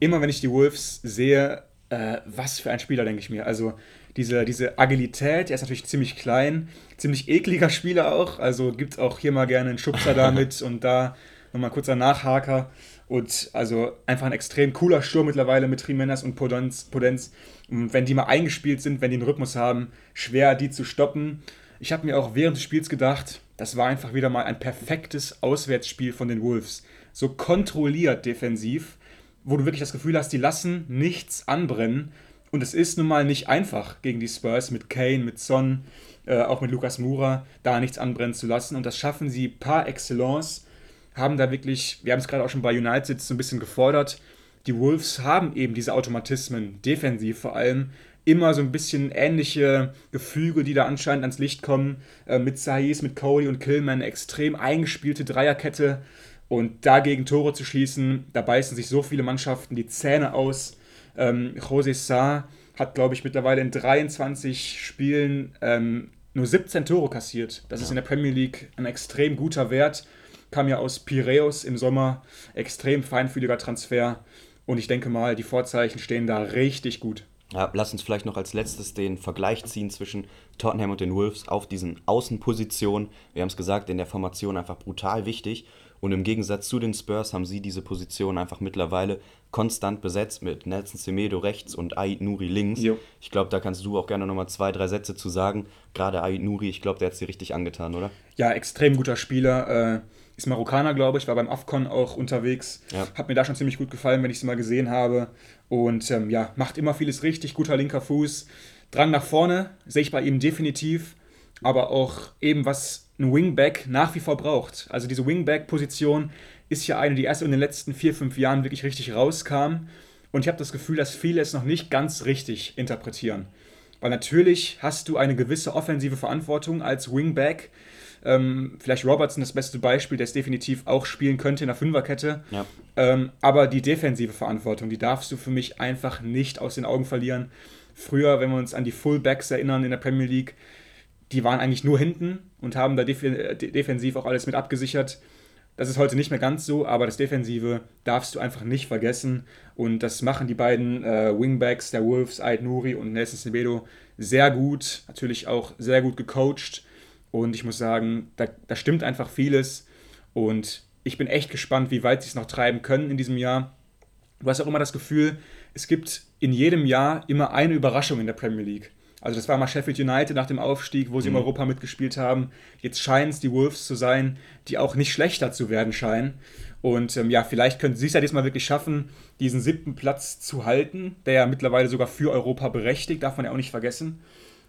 Immer wenn ich die Wolves sehe, äh, was für ein Spieler, denke ich mir. Also diese, diese Agilität, er ist natürlich ziemlich klein, ziemlich ekliger Spieler auch. Also gibt auch hier mal gerne einen Schubser damit und da nochmal kurzer Nachhaker. Und also einfach ein extrem cooler Sturm mittlerweile mit Jimenez und Podenz. Podenz. Und wenn die mal eingespielt sind, wenn die einen Rhythmus haben, schwer die zu stoppen. Ich habe mir auch während des Spiels gedacht, das war einfach wieder mal ein perfektes Auswärtsspiel von den Wolves. So kontrolliert defensiv, wo du wirklich das Gefühl hast, die lassen nichts anbrennen. Und es ist nun mal nicht einfach gegen die Spurs mit Kane, mit Son, äh, auch mit Lukas Mura, da nichts anbrennen zu lassen. Und das schaffen sie par excellence. Haben da wirklich, wir haben es gerade auch schon bei United so ein bisschen gefordert, die Wolves haben eben diese Automatismen, defensiv vor allem, immer so ein bisschen ähnliche Gefüge, die da anscheinend ans Licht kommen. Äh, mit Saiz, mit Cody und Killman, extrem eingespielte Dreierkette. Und dagegen Tore zu schießen, da beißen sich so viele Mannschaften die Zähne aus. Ähm, José Sá hat, glaube ich, mittlerweile in 23 Spielen ähm, nur 17 Tore kassiert. Das ja. ist in der Premier League ein extrem guter Wert. Kam ja aus Piraeus im Sommer. Extrem feinfühliger Transfer. Und ich denke mal, die Vorzeichen stehen da richtig gut. Ja, lass uns vielleicht noch als letztes den Vergleich ziehen zwischen Tottenham und den Wolves auf diesen Außenpositionen. Wir haben es gesagt, in der Formation einfach brutal wichtig. Und im Gegensatz zu den Spurs haben sie diese Position einfach mittlerweile konstant besetzt mit Nelson Semedo rechts und Ait Nuri links. Jo. Ich glaube, da kannst du auch gerne nochmal zwei, drei Sätze zu sagen. Gerade Ait Nuri, ich glaube, der hat es dir richtig angetan, oder? Ja, extrem guter Spieler. Äh, ist Marokkaner, glaube ich, war beim AFCON auch unterwegs. Ja. Hat mir da schon ziemlich gut gefallen, wenn ich es mal gesehen habe. Und ähm, ja, macht immer vieles richtig, guter linker Fuß. Drang nach vorne sehe ich bei ihm definitiv. Aber auch eben, was ein Wingback nach wie vor braucht. Also diese Wingback-Position ist ja eine, die erst in den letzten vier, fünf Jahren wirklich richtig rauskam. Und ich habe das Gefühl, dass viele es noch nicht ganz richtig interpretieren. Weil natürlich hast du eine gewisse offensive Verantwortung als Wingback. Ähm, vielleicht Robertson das beste Beispiel, der es definitiv auch spielen könnte in der Fünferkette. Ja. Ähm, aber die defensive Verantwortung, die darfst du für mich einfach nicht aus den Augen verlieren. Früher, wenn wir uns an die Fullbacks erinnern in der Premier League, die waren eigentlich nur hinten und haben da def defensiv auch alles mit abgesichert. Das ist heute nicht mehr ganz so, aber das Defensive darfst du einfach nicht vergessen. Und das machen die beiden äh, Wingbacks der Wolves, Ait Nuri und Nelson Sebedo, sehr gut. Natürlich auch sehr gut gecoacht. Und ich muss sagen, da, da stimmt einfach vieles. Und ich bin echt gespannt, wie weit sie es noch treiben können in diesem Jahr. du hast auch immer das Gefühl, es gibt in jedem Jahr immer eine Überraschung in der Premier League. Also das war mal Sheffield United nach dem Aufstieg, wo sie mhm. im Europa mitgespielt haben. Jetzt scheinen es die Wolves zu sein, die auch nicht schlechter zu werden scheinen. Und ähm, ja, vielleicht können sie es ja diesmal wirklich schaffen, diesen siebten Platz zu halten, der ja mittlerweile sogar für Europa berechtigt, darf man ja auch nicht vergessen.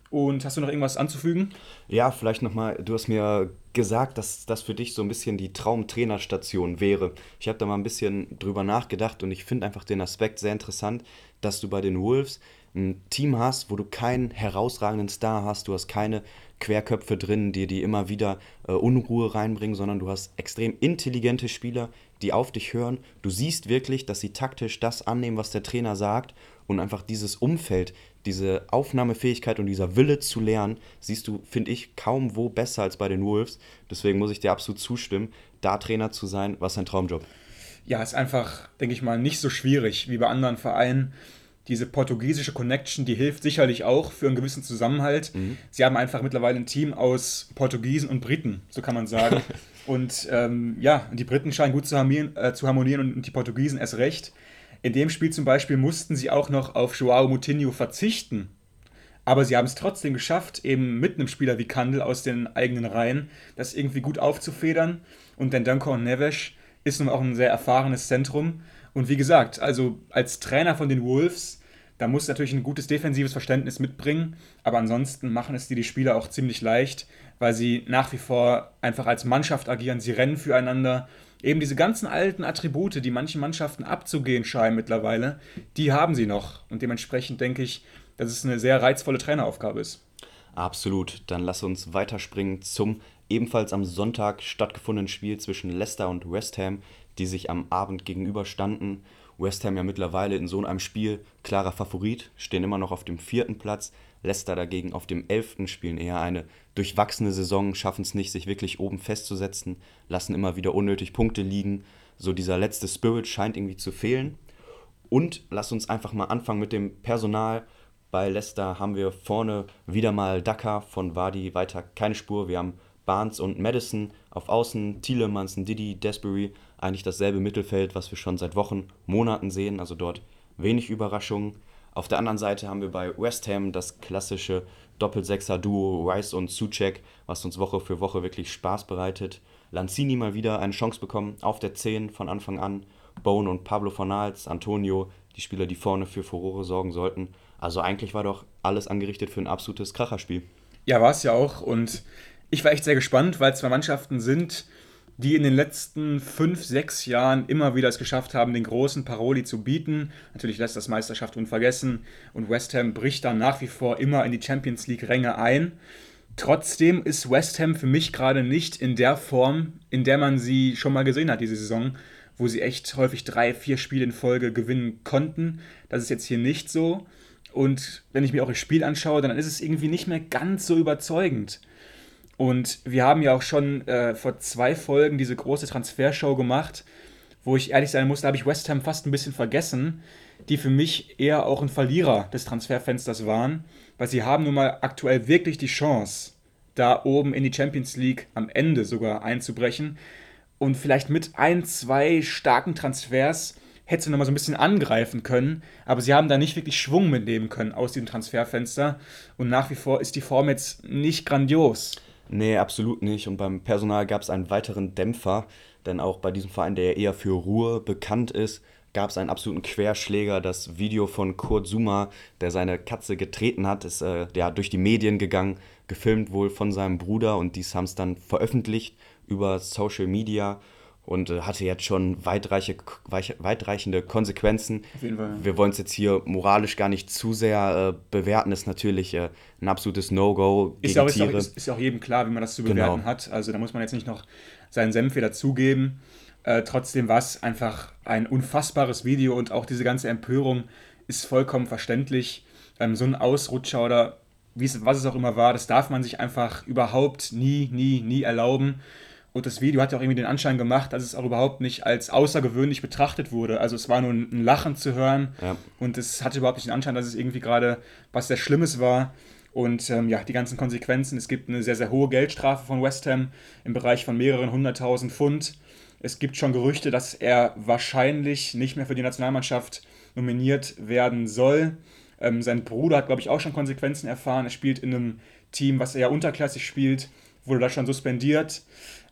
Und hast du noch irgendwas anzufügen? Ja, vielleicht nochmal, du hast mir gesagt, dass das für dich so ein bisschen die Traumtrainerstation wäre. Ich habe da mal ein bisschen drüber nachgedacht und ich finde einfach den Aspekt sehr interessant, dass du bei den Wolves ein Team hast, wo du keinen herausragenden Star hast, du hast keine Querköpfe drin, die die immer wieder äh, Unruhe reinbringen, sondern du hast extrem intelligente Spieler, die auf dich hören. Du siehst wirklich, dass sie taktisch das annehmen, was der Trainer sagt und einfach dieses Umfeld, diese Aufnahmefähigkeit und dieser Wille zu lernen, siehst du, finde ich, kaum wo besser als bei den Wolves. Deswegen muss ich dir absolut zustimmen, da Trainer zu sein, was ein Traumjob. Ja, ist einfach, denke ich mal, nicht so schwierig wie bei anderen Vereinen diese portugiesische Connection, die hilft sicherlich auch für einen gewissen Zusammenhalt. Mhm. Sie haben einfach mittlerweile ein Team aus Portugiesen und Briten, so kann man sagen. und ähm, ja, die Briten scheinen gut zu harmonieren, äh, zu harmonieren und die Portugiesen erst recht. In dem Spiel zum Beispiel mussten sie auch noch auf Joao Moutinho verzichten. Aber sie haben es trotzdem geschafft, eben mit einem Spieler wie Kandel aus den eigenen Reihen, das irgendwie gut aufzufedern. Und denn Duncan Neves ist nun auch ein sehr erfahrenes Zentrum. Und wie gesagt, also als Trainer von den Wolves, da muss natürlich ein gutes defensives Verständnis mitbringen, aber ansonsten machen es dir die Spieler auch ziemlich leicht, weil sie nach wie vor einfach als Mannschaft agieren, sie rennen füreinander. Eben diese ganzen alten Attribute, die manchen Mannschaften abzugehen scheinen mittlerweile, die haben sie noch. Und dementsprechend denke ich, dass es eine sehr reizvolle Traineraufgabe ist. Absolut. Dann lass uns weiterspringen zum ebenfalls am Sonntag stattgefundenen Spiel zwischen Leicester und West Ham die sich am Abend gegenüberstanden. West Ham ja mittlerweile in so einem Spiel klarer Favorit, stehen immer noch auf dem vierten Platz. Leicester dagegen auf dem elften spielen eher eine durchwachsene Saison, schaffen es nicht, sich wirklich oben festzusetzen, lassen immer wieder unnötig Punkte liegen. So dieser letzte Spirit scheint irgendwie zu fehlen. Und lass uns einfach mal anfangen mit dem Personal. Bei Leicester haben wir vorne wieder mal Dakar von Wadi weiter keine Spur. Wir haben Barnes und Madison auf Außen, Tielemans, Didi, Desbury eigentlich dasselbe Mittelfeld, was wir schon seit Wochen, Monaten sehen. Also dort wenig Überraschungen. Auf der anderen Seite haben wir bei West Ham das klassische Doppelsechser-Duo Rice und Suchek, was uns Woche für Woche wirklich Spaß bereitet. Lanzini mal wieder eine Chance bekommen auf der 10 von Anfang an. Bone und Pablo Fornals, Antonio, die Spieler, die vorne für Furore sorgen sollten. Also eigentlich war doch alles angerichtet für ein absolutes Kracherspiel. Ja, war es ja auch. Und ich war echt sehr gespannt, weil zwei Mannschaften sind, die in den letzten fünf, sechs Jahren immer wieder es geschafft haben, den großen Paroli zu bieten. Natürlich lässt das Meisterschaft unvergessen und West Ham bricht dann nach wie vor immer in die Champions League-Ränge ein. Trotzdem ist West Ham für mich gerade nicht in der Form, in der man sie schon mal gesehen hat diese Saison, wo sie echt häufig drei, vier Spiele in Folge gewinnen konnten. Das ist jetzt hier nicht so. Und wenn ich mir auch das Spiel anschaue, dann ist es irgendwie nicht mehr ganz so überzeugend. Und wir haben ja auch schon äh, vor zwei Folgen diese große Transfershow gemacht, wo ich ehrlich sein muss, da habe ich West Ham fast ein bisschen vergessen, die für mich eher auch ein Verlierer des Transferfensters waren, weil sie haben nun mal aktuell wirklich die Chance, da oben in die Champions League am Ende sogar einzubrechen und vielleicht mit ein, zwei starken Transfers hätte sie nochmal so ein bisschen angreifen können, aber sie haben da nicht wirklich Schwung mitnehmen können aus dem Transferfenster und nach wie vor ist die Form jetzt nicht grandios. Nee, absolut nicht. Und beim Personal gab es einen weiteren Dämpfer, denn auch bei diesem Verein, der eher für Ruhe bekannt ist, gab es einen absoluten Querschläger. Das Video von Kurt Zuma, der seine Katze getreten hat, ist äh, ja, durch die Medien gegangen, gefilmt wohl von seinem Bruder und dies haben es dann veröffentlicht über Social Media und äh, hatte jetzt schon weitreiche, weitreichende Konsequenzen. Auf jeden Fall. Wir wollen es jetzt hier moralisch gar nicht zu sehr äh, bewerten, ist natürlich äh, ein absolutes No-Go ist auch, Tiere. Ist, ist, ja auch jedem klar, wie man das zu bewerten genau. hat. Also da muss man jetzt nicht noch seinen Senf wieder zugeben. Äh, trotzdem war es einfach ein unfassbares Video und auch diese ganze Empörung ist vollkommen verständlich. Ähm, so ein Ausrutscher oder wie es, was es auch immer war, das darf man sich einfach überhaupt nie, nie, nie erlauben. Und das Video hat ja auch irgendwie den Anschein gemacht, dass es auch überhaupt nicht als außergewöhnlich betrachtet wurde. Also es war nur ein Lachen zu hören ja. und es hatte überhaupt nicht den Anschein, dass es irgendwie gerade was sehr Schlimmes war. Und ähm, ja, die ganzen Konsequenzen. Es gibt eine sehr, sehr hohe Geldstrafe von West Ham im Bereich von mehreren hunderttausend Pfund. Es gibt schon Gerüchte, dass er wahrscheinlich nicht mehr für die Nationalmannschaft nominiert werden soll. Ähm, sein Bruder hat, glaube ich, auch schon Konsequenzen erfahren. Er spielt in einem Team, was eher unterklassig spielt, wurde da schon suspendiert.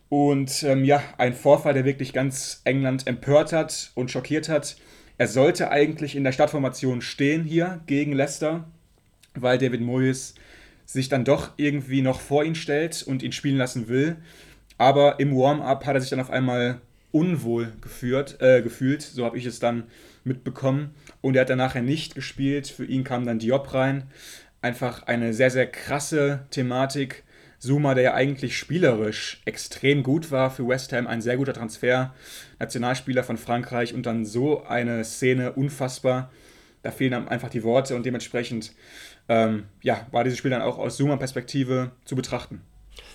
Und ähm, ja, ein Vorfall, der wirklich ganz England empört hat und schockiert hat. Er sollte eigentlich in der Startformation stehen hier gegen Leicester, weil David Moyes sich dann doch irgendwie noch vor ihn stellt und ihn spielen lassen will. Aber im Warm-up hat er sich dann auf einmal unwohl geführt, äh, gefühlt, so habe ich es dann mitbekommen. Und er hat dann nachher nicht gespielt. Für ihn kam dann Diop rein. Einfach eine sehr, sehr krasse Thematik. Zuma, der ja eigentlich spielerisch extrem gut war für West Ham, ein sehr guter Transfer, Nationalspieler von Frankreich und dann so eine Szene unfassbar. Da fehlen einfach die Worte und dementsprechend ähm, ja, war dieses Spiel dann auch aus Zuma-Perspektive zu betrachten.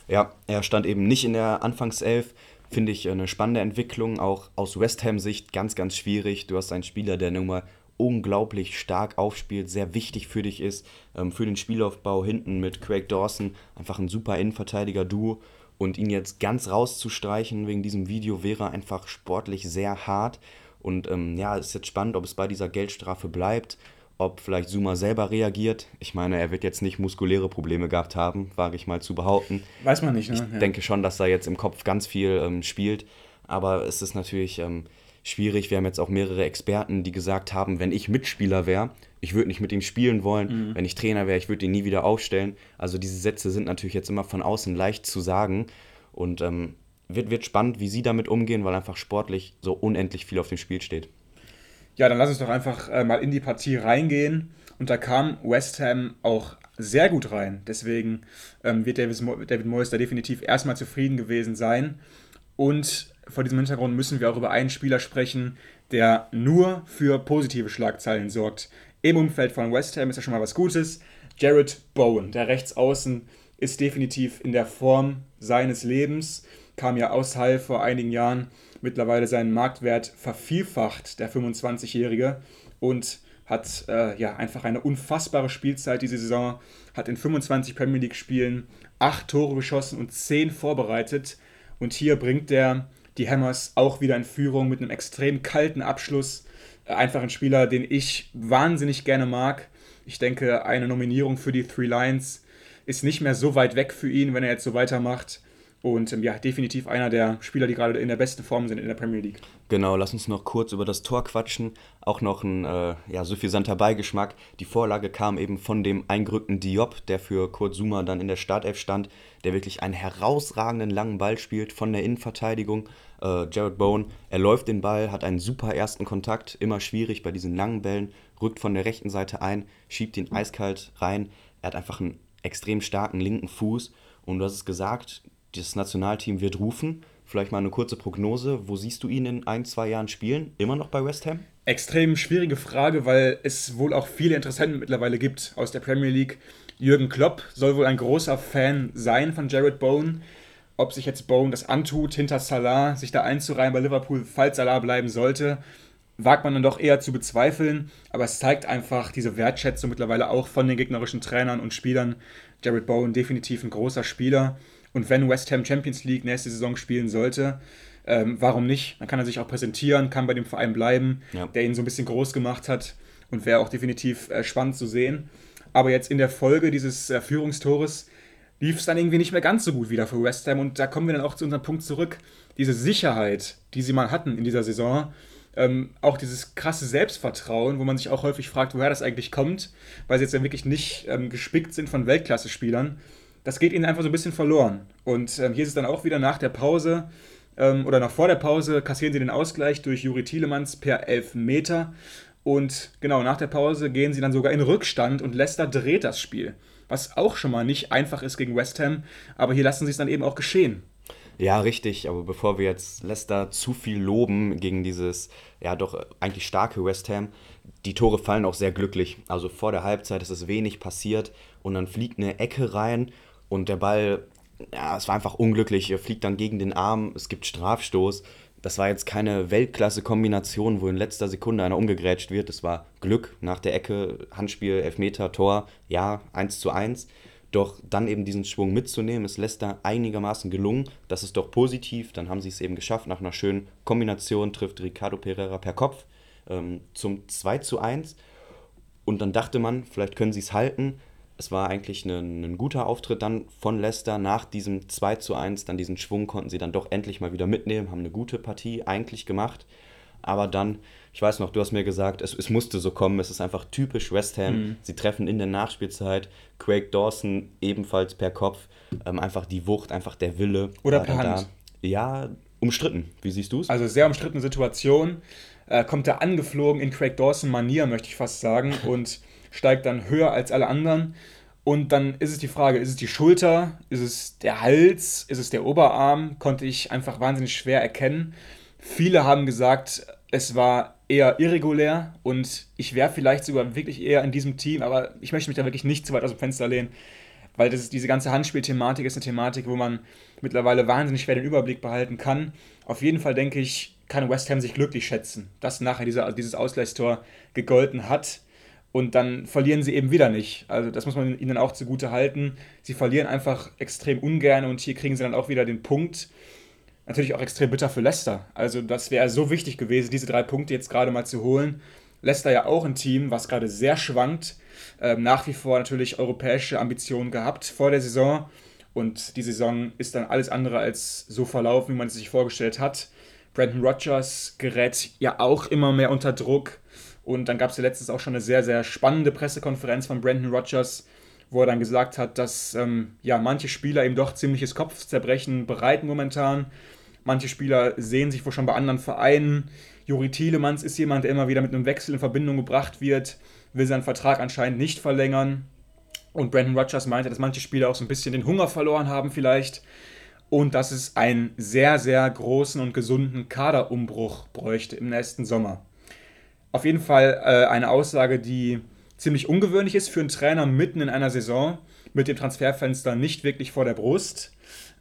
Ja, er stand eben nicht in der Anfangself. Finde ich eine spannende Entwicklung, auch aus West Ham-Sicht ganz, ganz schwierig. Du hast einen Spieler, der nun mal unglaublich stark aufspielt, sehr wichtig für dich ist, ähm, für den Spielaufbau hinten mit Craig Dawson, einfach ein super Innenverteidiger-Duo. Und ihn jetzt ganz rauszustreichen wegen diesem Video wäre einfach sportlich sehr hart. Und ähm, ja, es ist jetzt spannend, ob es bei dieser Geldstrafe bleibt, ob vielleicht Zuma selber reagiert. Ich meine, er wird jetzt nicht muskuläre Probleme gehabt haben, wage ich mal zu behaupten. Weiß man nicht, ne? Ich ja. denke schon, dass er jetzt im Kopf ganz viel ähm, spielt. Aber es ist natürlich ähm, schwierig. Wir haben jetzt auch mehrere Experten, die gesagt haben, wenn ich Mitspieler wäre, ich würde nicht mit ihm spielen wollen. Mhm. Wenn ich Trainer wäre, ich würde ihn nie wieder aufstellen. Also diese Sätze sind natürlich jetzt immer von außen leicht zu sagen. Und ähm, wird, wird spannend, wie sie damit umgehen, weil einfach sportlich so unendlich viel auf dem Spiel steht. Ja, dann lass uns doch einfach äh, mal in die Partie reingehen. Und da kam West Ham auch sehr gut rein. Deswegen ähm, wird Davis, David Moyes da definitiv erstmal zufrieden gewesen sein. Und vor diesem Hintergrund müssen wir auch über einen Spieler sprechen, der nur für positive Schlagzeilen sorgt. Im Umfeld von West Ham ist ja schon mal was Gutes. Jared Bowen, der Rechtsaußen, ist definitiv in der Form seines Lebens. Kam ja aus Hall vor einigen Jahren, mittlerweile seinen Marktwert vervielfacht, der 25-Jährige, und hat äh, ja einfach eine unfassbare Spielzeit diese Saison, hat in 25 Premier League Spielen 8 Tore geschossen und 10 vorbereitet. Und hier bringt er die Hammers auch wieder in Führung mit einem extrem kalten Abschluss. Äh, einfach ein Spieler, den ich wahnsinnig gerne mag. Ich denke, eine Nominierung für die Three Lions ist nicht mehr so weit weg für ihn, wenn er jetzt so weitermacht. Und ähm, ja, definitiv einer der Spieler, die gerade in der besten Form sind in der Premier League. Genau, lass uns noch kurz über das Tor quatschen. Auch noch ein äh, ja, suffisanter Beigeschmack. Die Vorlage kam eben von dem eingerückten Diop, der für Kurt Zuma dann in der Startelf stand, der wirklich einen herausragenden langen Ball spielt von der Innenverteidigung. Äh, Jared Bowen, er läuft den Ball, hat einen super ersten Kontakt, immer schwierig bei diesen langen Bällen, rückt von der rechten Seite ein, schiebt ihn eiskalt rein. Er hat einfach einen extrem starken linken Fuß. Und du hast es gesagt, das Nationalteam wird rufen. Vielleicht mal eine kurze Prognose. Wo siehst du ihn in ein, zwei Jahren spielen? Immer noch bei West Ham? Extrem schwierige Frage, weil es wohl auch viele Interessenten mittlerweile gibt aus der Premier League. Jürgen Klopp soll wohl ein großer Fan sein von Jared Bowen. Ob sich jetzt Bowen das antut, hinter Salah sich da einzureihen bei Liverpool, falls Salah bleiben sollte, wagt man dann doch eher zu bezweifeln. Aber es zeigt einfach diese Wertschätzung mittlerweile auch von den gegnerischen Trainern und Spielern. Jared Bowen definitiv ein großer Spieler. Und wenn West Ham Champions League nächste Saison spielen sollte, ähm, warum nicht? Dann kann er sich auch präsentieren, kann bei dem Verein bleiben, ja. der ihn so ein bisschen groß gemacht hat und wäre auch definitiv äh, spannend zu sehen. Aber jetzt in der Folge dieses äh, Führungstores lief es dann irgendwie nicht mehr ganz so gut wieder für West Ham und da kommen wir dann auch zu unserem Punkt zurück. Diese Sicherheit, die sie mal hatten in dieser Saison, ähm, auch dieses krasse Selbstvertrauen, wo man sich auch häufig fragt, woher das eigentlich kommt, weil sie jetzt ja wirklich nicht ähm, gespickt sind von Weltklasse-Spielern das geht ihnen einfach so ein bisschen verloren. Und ähm, hier ist es dann auch wieder nach der Pause ähm, oder noch vor der Pause kassieren sie den Ausgleich durch Juri Thielemanns per Elfmeter. Und genau, nach der Pause gehen sie dann sogar in Rückstand und Leicester dreht das Spiel. Was auch schon mal nicht einfach ist gegen West Ham, aber hier lassen sie es dann eben auch geschehen. Ja, richtig, aber bevor wir jetzt Leicester zu viel loben gegen dieses ja doch eigentlich starke West Ham, die Tore fallen auch sehr glücklich. Also vor der Halbzeit ist es wenig passiert und dann fliegt eine Ecke rein und der Ball, ja, es war einfach unglücklich. Er fliegt dann gegen den Arm, es gibt Strafstoß. Das war jetzt keine Weltklasse-Kombination, wo in letzter Sekunde einer umgegrätscht wird. Das war Glück nach der Ecke, Handspiel, Elfmeter, Tor, ja, 1 zu 1. Doch dann eben diesen Schwung mitzunehmen, ist Leicester einigermaßen gelungen. Das ist doch positiv. Dann haben sie es eben geschafft. Nach einer schönen Kombination trifft Ricardo Pereira per Kopf ähm, zum 2 zu 1. Und dann dachte man, vielleicht können sie es halten. Es war eigentlich ein, ein guter Auftritt dann von Leicester. Nach diesem 2 zu 1, dann diesen Schwung konnten sie dann doch endlich mal wieder mitnehmen, haben eine gute Partie eigentlich gemacht. Aber dann, ich weiß noch, du hast mir gesagt, es, es musste so kommen. Es ist einfach typisch West Ham. Mhm. Sie treffen in der Nachspielzeit. Craig Dawson ebenfalls per Kopf. Ähm, einfach die Wucht, einfach der Wille. Oder per Hand. Da. Ja, umstritten. Wie siehst du es? Also sehr umstrittene Situation. Äh, kommt er angeflogen in Craig Dawson-Manier, möchte ich fast sagen, und steigt dann höher als alle anderen. Und dann ist es die Frage, ist es die Schulter, ist es der Hals, ist es der Oberarm? Konnte ich einfach wahnsinnig schwer erkennen. Viele haben gesagt, es war eher irregulär und ich wäre vielleicht sogar wirklich eher in diesem Team, aber ich möchte mich da wirklich nicht zu weit aus dem Fenster lehnen, weil das ist, diese ganze Handspielthematik ist eine Thematik, wo man mittlerweile wahnsinnig schwer den Überblick behalten kann. Auf jeden Fall denke ich, kann West Ham sich glücklich schätzen, dass nachher dieser, dieses Ausgleichstor gegolten hat. Und dann verlieren sie eben wieder nicht. Also das muss man ihnen auch zugute halten. Sie verlieren einfach extrem ungern und hier kriegen sie dann auch wieder den Punkt natürlich auch extrem bitter für Leicester. Also das wäre so wichtig gewesen, diese drei Punkte jetzt gerade mal zu holen. Leicester ja auch ein Team, was gerade sehr schwankt. Ähm, nach wie vor natürlich europäische Ambitionen gehabt vor der Saison. Und die Saison ist dann alles andere als so verlaufen, wie man es sich vorgestellt hat. Brandon Rogers gerät ja auch immer mehr unter Druck. Und dann gab es ja letztens auch schon eine sehr, sehr spannende Pressekonferenz von Brandon Rogers, wo er dann gesagt hat, dass ähm, ja, manche Spieler ihm doch ziemliches Kopfzerbrechen bereiten momentan. Manche Spieler sehen sich wohl schon bei anderen Vereinen. Juri Thielemanns ist jemand, der immer wieder mit einem Wechsel in Verbindung gebracht wird, will seinen Vertrag anscheinend nicht verlängern. Und Brandon Rogers meinte, dass manche Spieler auch so ein bisschen den Hunger verloren haben vielleicht. Und dass es einen sehr, sehr großen und gesunden Kaderumbruch bräuchte im nächsten Sommer. Auf jeden Fall äh, eine Aussage, die ziemlich ungewöhnlich ist für einen Trainer mitten in einer Saison mit dem Transferfenster nicht wirklich vor der Brust.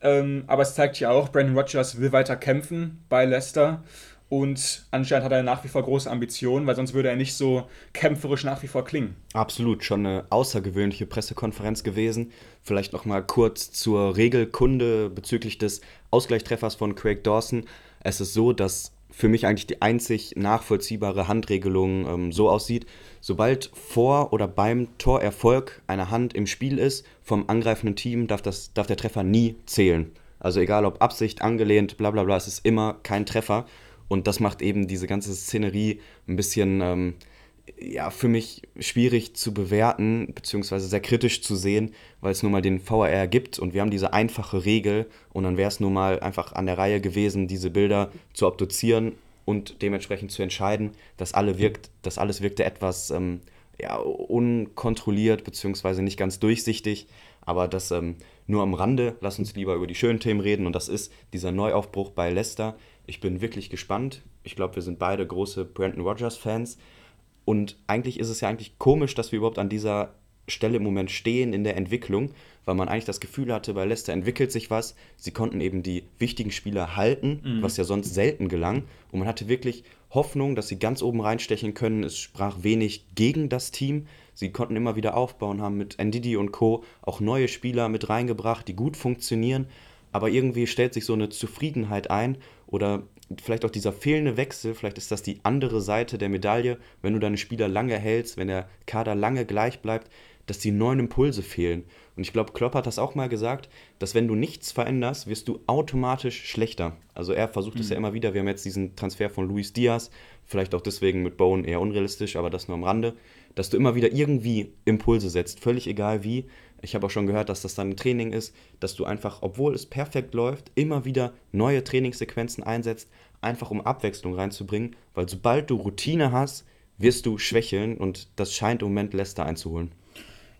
Ähm, aber es zeigt ja auch, Brandon Rogers will weiter kämpfen bei Leicester und anscheinend hat er nach wie vor große Ambitionen, weil sonst würde er nicht so kämpferisch nach wie vor klingen. Absolut, schon eine außergewöhnliche Pressekonferenz gewesen. Vielleicht noch mal kurz zur Regelkunde bezüglich des Ausgleichstreffers von Craig Dawson. Es ist so, dass für mich eigentlich die einzig nachvollziehbare Handregelung ähm, so aussieht. Sobald vor oder beim Torerfolg eine Hand im Spiel ist vom angreifenden Team, darf, das, darf der Treffer nie zählen. Also egal ob Absicht, angelehnt, bla bla bla, es ist immer kein Treffer. Und das macht eben diese ganze Szenerie ein bisschen ähm, ja, für mich schwierig zu bewerten, beziehungsweise sehr kritisch zu sehen, weil es nun mal den VAR gibt und wir haben diese einfache Regel und dann wäre es nun mal einfach an der Reihe gewesen, diese Bilder zu obduzieren und dementsprechend zu entscheiden, dass, alle wirkt, dass alles wirkte etwas ähm, ja, unkontrolliert, beziehungsweise nicht ganz durchsichtig, aber das ähm, nur am Rande. Lass uns lieber über die schönen Themen reden und das ist dieser Neuaufbruch bei Leicester. Ich bin wirklich gespannt. Ich glaube, wir sind beide große Brandon Rogers-Fans. Und eigentlich ist es ja eigentlich komisch, dass wir überhaupt an dieser Stelle im Moment stehen in der Entwicklung, weil man eigentlich das Gefühl hatte, bei Leicester entwickelt sich was. Sie konnten eben die wichtigen Spieler halten, mhm. was ja sonst selten gelang. Und man hatte wirklich Hoffnung, dass sie ganz oben reinstechen können. Es sprach wenig gegen das Team. Sie konnten immer wieder aufbauen, haben mit Ndidi und Co. auch neue Spieler mit reingebracht, die gut funktionieren. Aber irgendwie stellt sich so eine Zufriedenheit ein oder vielleicht auch dieser fehlende Wechsel, vielleicht ist das die andere Seite der Medaille, wenn du deine Spieler lange hältst, wenn der Kader lange gleich bleibt, dass die neuen Impulse fehlen. Und ich glaube, Klopp hat das auch mal gesagt, dass wenn du nichts veränderst, wirst du automatisch schlechter. Also er versucht es mhm. ja immer wieder. Wir haben jetzt diesen Transfer von Luis Diaz, vielleicht auch deswegen mit Bowen eher unrealistisch, aber das nur am Rande, dass du immer wieder irgendwie Impulse setzt, völlig egal wie. Ich habe auch schon gehört, dass das dann ein Training ist, dass du einfach, obwohl es perfekt läuft, immer wieder neue Trainingssequenzen einsetzt, einfach um Abwechslung reinzubringen, weil sobald du Routine hast, wirst du schwächeln und das scheint im Moment Leicester einzuholen.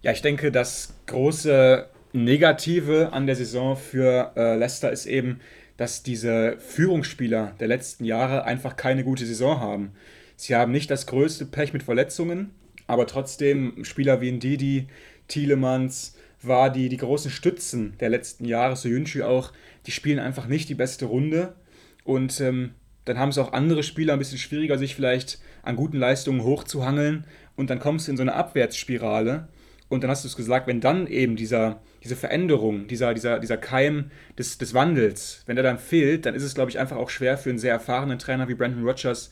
Ja, ich denke, das große Negative an der Saison für äh, Leicester ist eben, dass diese Führungsspieler der letzten Jahre einfach keine gute Saison haben. Sie haben nicht das größte Pech mit Verletzungen, aber trotzdem Spieler wie Ndidi, Thielemanns, Wadi, die großen Stützen der letzten Jahre, so Jünschi auch, die spielen einfach nicht die beste Runde. Und ähm, dann haben es auch andere Spieler ein bisschen schwieriger, sich vielleicht an guten Leistungen hochzuhangeln. Und dann kommst du in so eine Abwärtsspirale. Und dann hast du es gesagt, wenn dann eben dieser, diese Veränderung, dieser, dieser, dieser Keim des, des Wandels, wenn der dann fehlt, dann ist es, glaube ich, einfach auch schwer für einen sehr erfahrenen Trainer wie Brandon Rogers,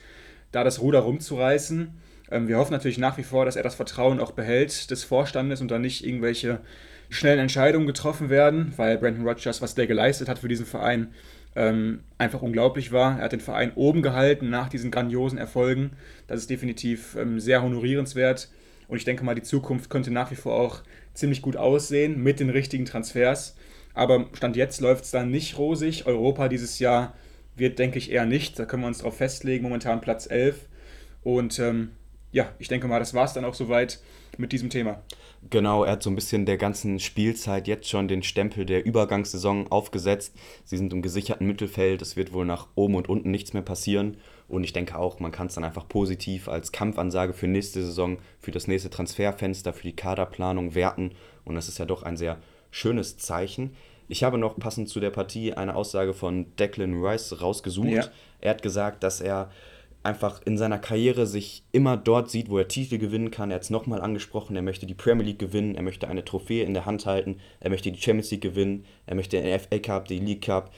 da das Ruder rumzureißen. Ähm, wir hoffen natürlich nach wie vor, dass er das Vertrauen auch behält des Vorstandes und dann nicht irgendwelche schnellen Entscheidungen getroffen werden, weil Brandon Rogers, was der geleistet hat für diesen Verein, ähm, einfach unglaublich war. Er hat den Verein oben gehalten nach diesen grandiosen Erfolgen. Das ist definitiv ähm, sehr honorierenswert. Und ich denke mal, die Zukunft könnte nach wie vor auch ziemlich gut aussehen mit den richtigen Transfers. Aber Stand jetzt läuft es dann nicht rosig. Europa dieses Jahr wird, denke ich, eher nicht. Da können wir uns darauf festlegen. Momentan Platz 11. Und ähm, ja, ich denke mal, das war es dann auch soweit mit diesem Thema. Genau, er hat so ein bisschen der ganzen Spielzeit jetzt schon den Stempel der Übergangssaison aufgesetzt. Sie sind im gesicherten Mittelfeld, es wird wohl nach oben und unten nichts mehr passieren. Und ich denke auch, man kann es dann einfach positiv als Kampfansage für nächste Saison, für das nächste Transferfenster, für die Kaderplanung werten. Und das ist ja doch ein sehr schönes Zeichen. Ich habe noch passend zu der Partie eine Aussage von Declan Rice rausgesucht. Ja. Er hat gesagt, dass er einfach in seiner Karriere sich immer dort sieht, wo er Titel gewinnen kann. Er hat es nochmal angesprochen, er möchte die Premier League gewinnen, er möchte eine Trophäe in der Hand halten, er möchte die Champions League gewinnen, er möchte den FA Cup, die League Cup,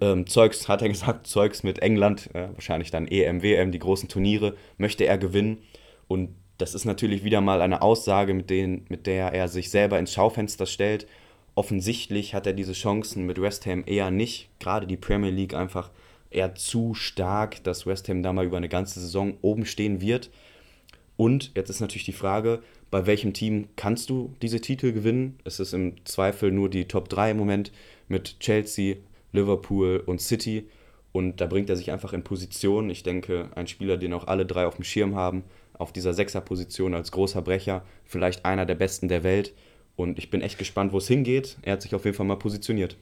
ähm, Zeugs, hat er gesagt, Zeugs mit England, äh, wahrscheinlich dann EM, WM, die großen Turniere, möchte er gewinnen. Und das ist natürlich wieder mal eine Aussage, mit, denen, mit der er sich selber ins Schaufenster stellt. Offensichtlich hat er diese Chancen mit West Ham eher nicht, gerade die Premier League einfach eher zu stark, dass West Ham da mal über eine ganze Saison oben stehen wird. Und jetzt ist natürlich die Frage, bei welchem Team kannst du diese Titel gewinnen? Es ist im Zweifel nur die Top 3 im Moment mit Chelsea, Liverpool und City. Und da bringt er sich einfach in Position. Ich denke, ein Spieler, den auch alle drei auf dem Schirm haben, auf dieser Sechserposition als großer Brecher, vielleicht einer der besten der Welt. Und ich bin echt gespannt, wo es hingeht. Er hat sich auf jeden Fall mal positioniert.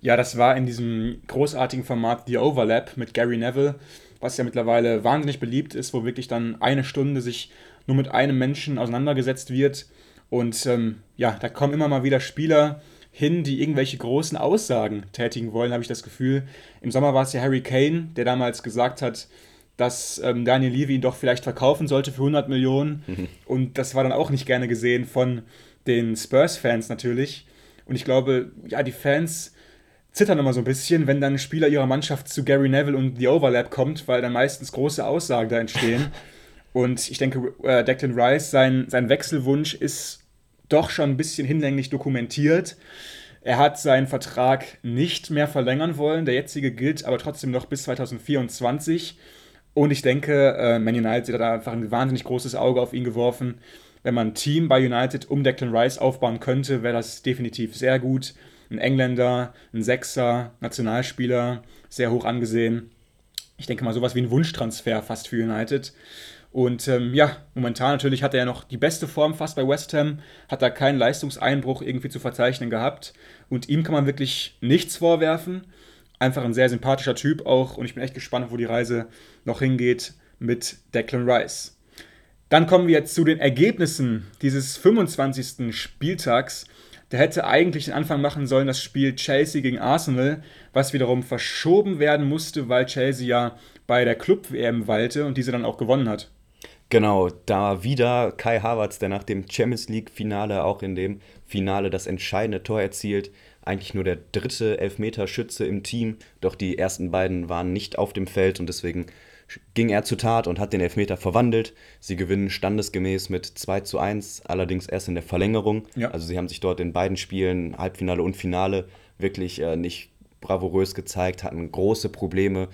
Ja, das war in diesem großartigen Format The Overlap mit Gary Neville, was ja mittlerweile wahnsinnig beliebt ist, wo wirklich dann eine Stunde sich nur mit einem Menschen auseinandergesetzt wird. Und ähm, ja, da kommen immer mal wieder Spieler hin, die irgendwelche großen Aussagen tätigen wollen, habe ich das Gefühl. Im Sommer war es ja Harry Kane, der damals gesagt hat, dass ähm, Daniel Levy ihn doch vielleicht verkaufen sollte für 100 Millionen. Mhm. Und das war dann auch nicht gerne gesehen von den Spurs-Fans natürlich. Und ich glaube, ja, die Fans zittern immer so ein bisschen, wenn dann ein Spieler ihrer Mannschaft zu Gary Neville und The Overlap kommt, weil dann meistens große Aussagen da entstehen. und ich denke, äh, Declan Rice, sein, sein Wechselwunsch ist doch schon ein bisschen hinlänglich dokumentiert. Er hat seinen Vertrag nicht mehr verlängern wollen. Der jetzige gilt aber trotzdem noch bis 2024. Und ich denke, äh, Man United hat einfach ein wahnsinnig großes Auge auf ihn geworfen. Wenn man ein Team bei United um Declan Rice aufbauen könnte, wäre das definitiv sehr gut ein Engländer, ein Sechser, Nationalspieler, sehr hoch angesehen. Ich denke mal, sowas wie ein Wunschtransfer fast für United. Und ähm, ja, momentan natürlich hat er ja noch die beste Form fast bei West Ham, hat da keinen Leistungseinbruch irgendwie zu verzeichnen gehabt. Und ihm kann man wirklich nichts vorwerfen. Einfach ein sehr sympathischer Typ auch. Und ich bin echt gespannt, wo die Reise noch hingeht mit Declan Rice. Dann kommen wir jetzt zu den Ergebnissen dieses 25. Spieltags. Der hätte eigentlich den Anfang machen sollen, das Spiel Chelsea gegen Arsenal, was wiederum verschoben werden musste, weil Chelsea ja bei der Club-WM weilte und diese dann auch gewonnen hat. Genau, da wieder Kai Havertz, der nach dem Champions League-Finale auch in dem Finale das entscheidende Tor erzielt. Eigentlich nur der dritte Elfmeterschütze im Team, doch die ersten beiden waren nicht auf dem Feld und deswegen ging er zur Tat und hat den Elfmeter verwandelt. Sie gewinnen standesgemäß mit 2 zu 1, allerdings erst in der Verlängerung. Ja. Also sie haben sich dort in beiden Spielen, Halbfinale und Finale, wirklich äh, nicht bravourös gezeigt, hatten große Probleme.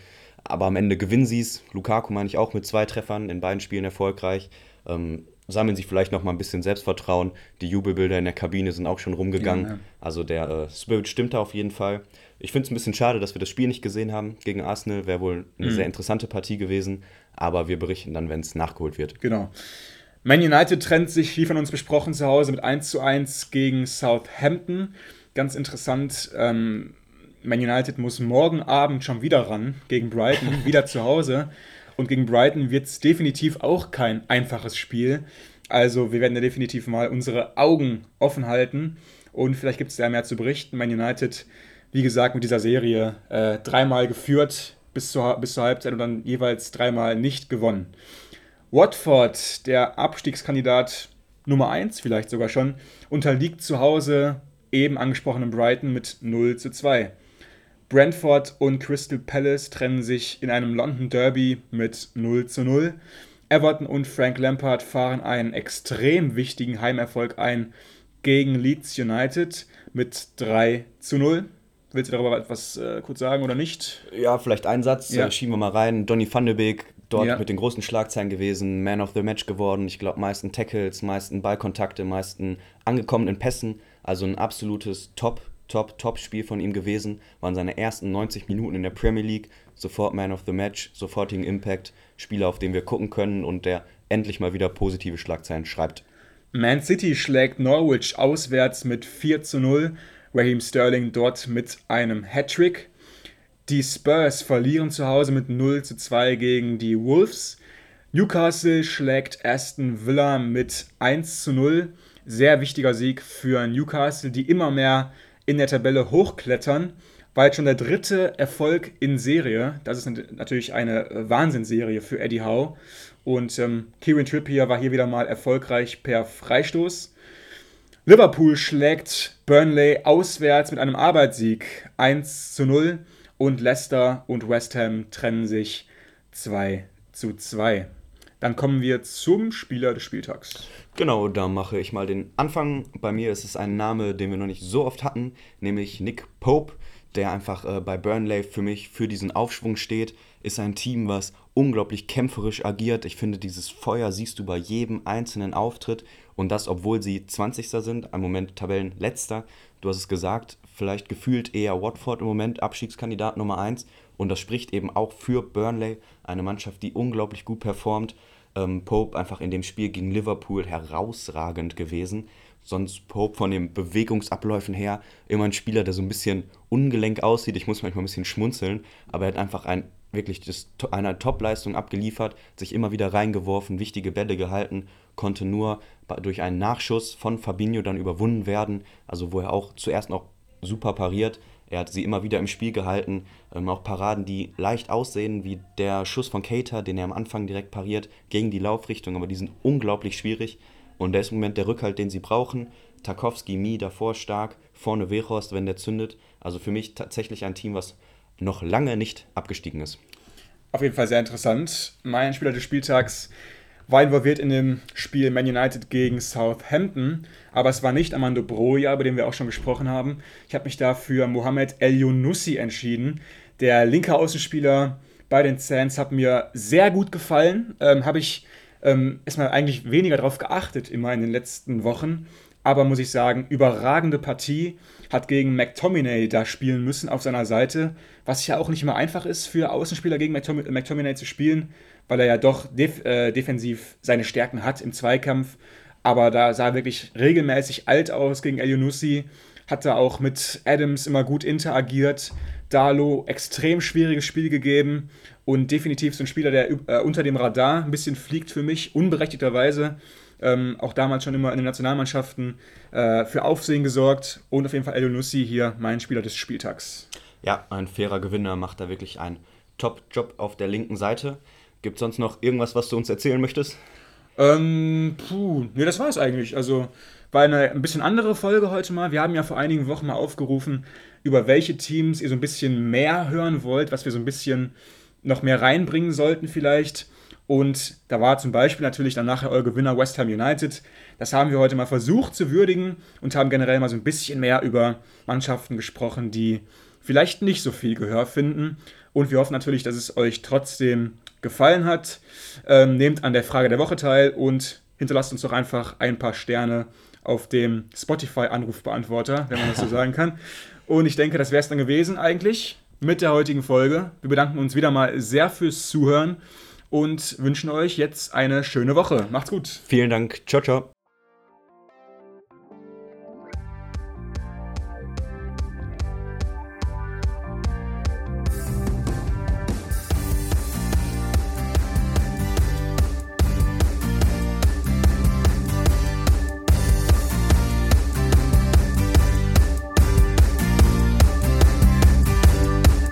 Aber am Ende gewinnen sie es. Lukaku meine ich auch mit zwei Treffern in beiden Spielen erfolgreich. Ähm, sammeln sich vielleicht noch mal ein bisschen Selbstvertrauen. Die Jubelbilder in der Kabine sind auch schon rumgegangen. Ja, ja. Also der äh, Spirit stimmt da auf jeden Fall. Ich finde es ein bisschen schade, dass wir das Spiel nicht gesehen haben gegen Arsenal. Wäre wohl eine mhm. sehr interessante Partie gewesen. Aber wir berichten dann, wenn es nachgeholt wird. Genau. Man United trennt sich, wie von uns besprochen, zu Hause mit 1 zu 1 gegen Southampton. Ganz interessant. Ähm, Man United muss morgen Abend schon wieder ran gegen Brighton, wieder zu Hause. Und gegen Brighton wird es definitiv auch kein einfaches Spiel. Also wir werden da definitiv mal unsere Augen offen halten. Und vielleicht gibt es da mehr zu berichten. Man United wie gesagt, mit dieser Serie äh, dreimal geführt bis zur, bis zur Halbzeit und dann jeweils dreimal nicht gewonnen. Watford, der Abstiegskandidat, Nummer 1 vielleicht sogar schon, unterliegt zu Hause eben angesprochenem Brighton mit 0 zu 2. Brentford und Crystal Palace trennen sich in einem London Derby mit 0 zu 0. Everton und Frank Lampard fahren einen extrem wichtigen Heimerfolg ein gegen Leeds United mit 3 zu 0. Willst du darüber etwas äh, kurz sagen oder nicht? Ja, vielleicht ein Satz, ja. äh, schieben wir mal rein. Donny van de Beek, dort ja. mit den großen Schlagzeilen gewesen, Man of the Match geworden. Ich glaube, meisten Tackles, meisten Ballkontakte, meisten angekommenen Pässen. Also ein absolutes Top, Top, Top-Spiel von ihm gewesen. Waren seine ersten 90 Minuten in der Premier League. Sofort Man of the Match, sofortigen Impact. Spieler, auf den wir gucken können und der endlich mal wieder positive Schlagzeilen schreibt. Man City schlägt Norwich auswärts mit 4 zu 0. Raheem Sterling dort mit einem Hattrick. Die Spurs verlieren zu Hause mit 0 zu 2 gegen die Wolves. Newcastle schlägt Aston Villa mit 1 zu 0. Sehr wichtiger Sieg für Newcastle, die immer mehr in der Tabelle hochklettern. War jetzt schon der dritte Erfolg in Serie. Das ist natürlich eine Wahnsinnsserie für Eddie Howe. Und ähm, Kieran Trippier war hier wieder mal erfolgreich per Freistoß. Liverpool schlägt Burnley auswärts mit einem Arbeitssieg 1 zu 0 und Leicester und West Ham trennen sich 2 zu 2. Dann kommen wir zum Spieler des Spieltags. Genau, da mache ich mal den Anfang. Bei mir ist es ein Name, den wir noch nicht so oft hatten, nämlich Nick Pope, der einfach äh, bei Burnley für mich für diesen Aufschwung steht. Ist ein Team, was unglaublich kämpferisch agiert. Ich finde, dieses Feuer siehst du bei jedem einzelnen Auftritt und das, obwohl sie 20. sind, im Moment Tabellenletzter. Du hast es gesagt, vielleicht gefühlt eher Watford im Moment Abstiegskandidat Nummer 1. Und das spricht eben auch für Burnley, eine Mannschaft, die unglaublich gut performt. Ähm, Pope einfach in dem Spiel gegen Liverpool herausragend gewesen. Sonst Pope von den Bewegungsabläufen her immer ein Spieler, der so ein bisschen ungelenk aussieht. Ich muss manchmal ein bisschen schmunzeln, aber er hat einfach ein, wirklich das, eine Top-Leistung abgeliefert, sich immer wieder reingeworfen, wichtige Bälle gehalten, konnte nur durch einen Nachschuss von Fabinho dann überwunden werden. Also wo er auch zuerst noch super pariert. Er hat sie immer wieder im Spiel gehalten. Ähm, auch Paraden, die leicht aussehen, wie der Schuss von Cater, den er am Anfang direkt pariert, gegen die Laufrichtung, aber die sind unglaublich schwierig. Und der ist im Moment der Rückhalt, den sie brauchen. Tarkowski, Mi davor stark, vorne Wehorst, wenn der zündet. Also für mich tatsächlich ein Team, was noch lange nicht abgestiegen ist. Auf jeden Fall sehr interessant. Mein Spieler des Spieltags war involviert in dem Spiel Man United gegen Southampton, aber es war nicht Amando Broja, über den wir auch schon gesprochen haben. Ich habe mich da für Mohamed El Younussi entschieden. Der linke Außenspieler bei den Sands hat mir sehr gut gefallen. Ähm, habe ich ähm, erstmal eigentlich weniger darauf geachtet immer in den letzten Wochen. Aber muss ich sagen, überragende Partie. Hat gegen McTominay da spielen müssen auf seiner Seite, was ja auch nicht immer einfach ist für Außenspieler gegen McTominay zu spielen weil er ja doch def äh, defensiv seine Stärken hat im Zweikampf. Aber da sah er wirklich regelmäßig alt aus gegen Elionussi. Hat da auch mit Adams immer gut interagiert. Dalo extrem schwieriges Spiel gegeben und definitiv so ein Spieler, der äh, unter dem Radar ein bisschen fliegt für mich, unberechtigterweise. Ähm, auch damals schon immer in den Nationalmannschaften äh, für Aufsehen gesorgt und auf jeden Fall Elionussi hier mein Spieler des Spieltags. Ja, ein fairer Gewinner macht da wirklich einen Top-Job auf der linken Seite. Gibt es sonst noch irgendwas, was du uns erzählen möchtest? Ähm, puh, nee, das war es eigentlich. Also war eine ein bisschen andere Folge heute mal. Wir haben ja vor einigen Wochen mal aufgerufen, über welche Teams ihr so ein bisschen mehr hören wollt, was wir so ein bisschen noch mehr reinbringen sollten vielleicht. Und da war zum Beispiel natürlich dann nachher euer Gewinner West Ham United. Das haben wir heute mal versucht zu würdigen und haben generell mal so ein bisschen mehr über Mannschaften gesprochen, die vielleicht nicht so viel Gehör finden. Und wir hoffen natürlich, dass es euch trotzdem gefallen hat. Ähm, nehmt an der Frage der Woche teil und hinterlasst uns doch einfach ein paar Sterne auf dem Spotify-Anrufbeantworter, wenn man das so sagen kann. Und ich denke, das wäre es dann gewesen eigentlich mit der heutigen Folge. Wir bedanken uns wieder mal sehr fürs Zuhören und wünschen euch jetzt eine schöne Woche. Macht's gut. Vielen Dank. Ciao, ciao.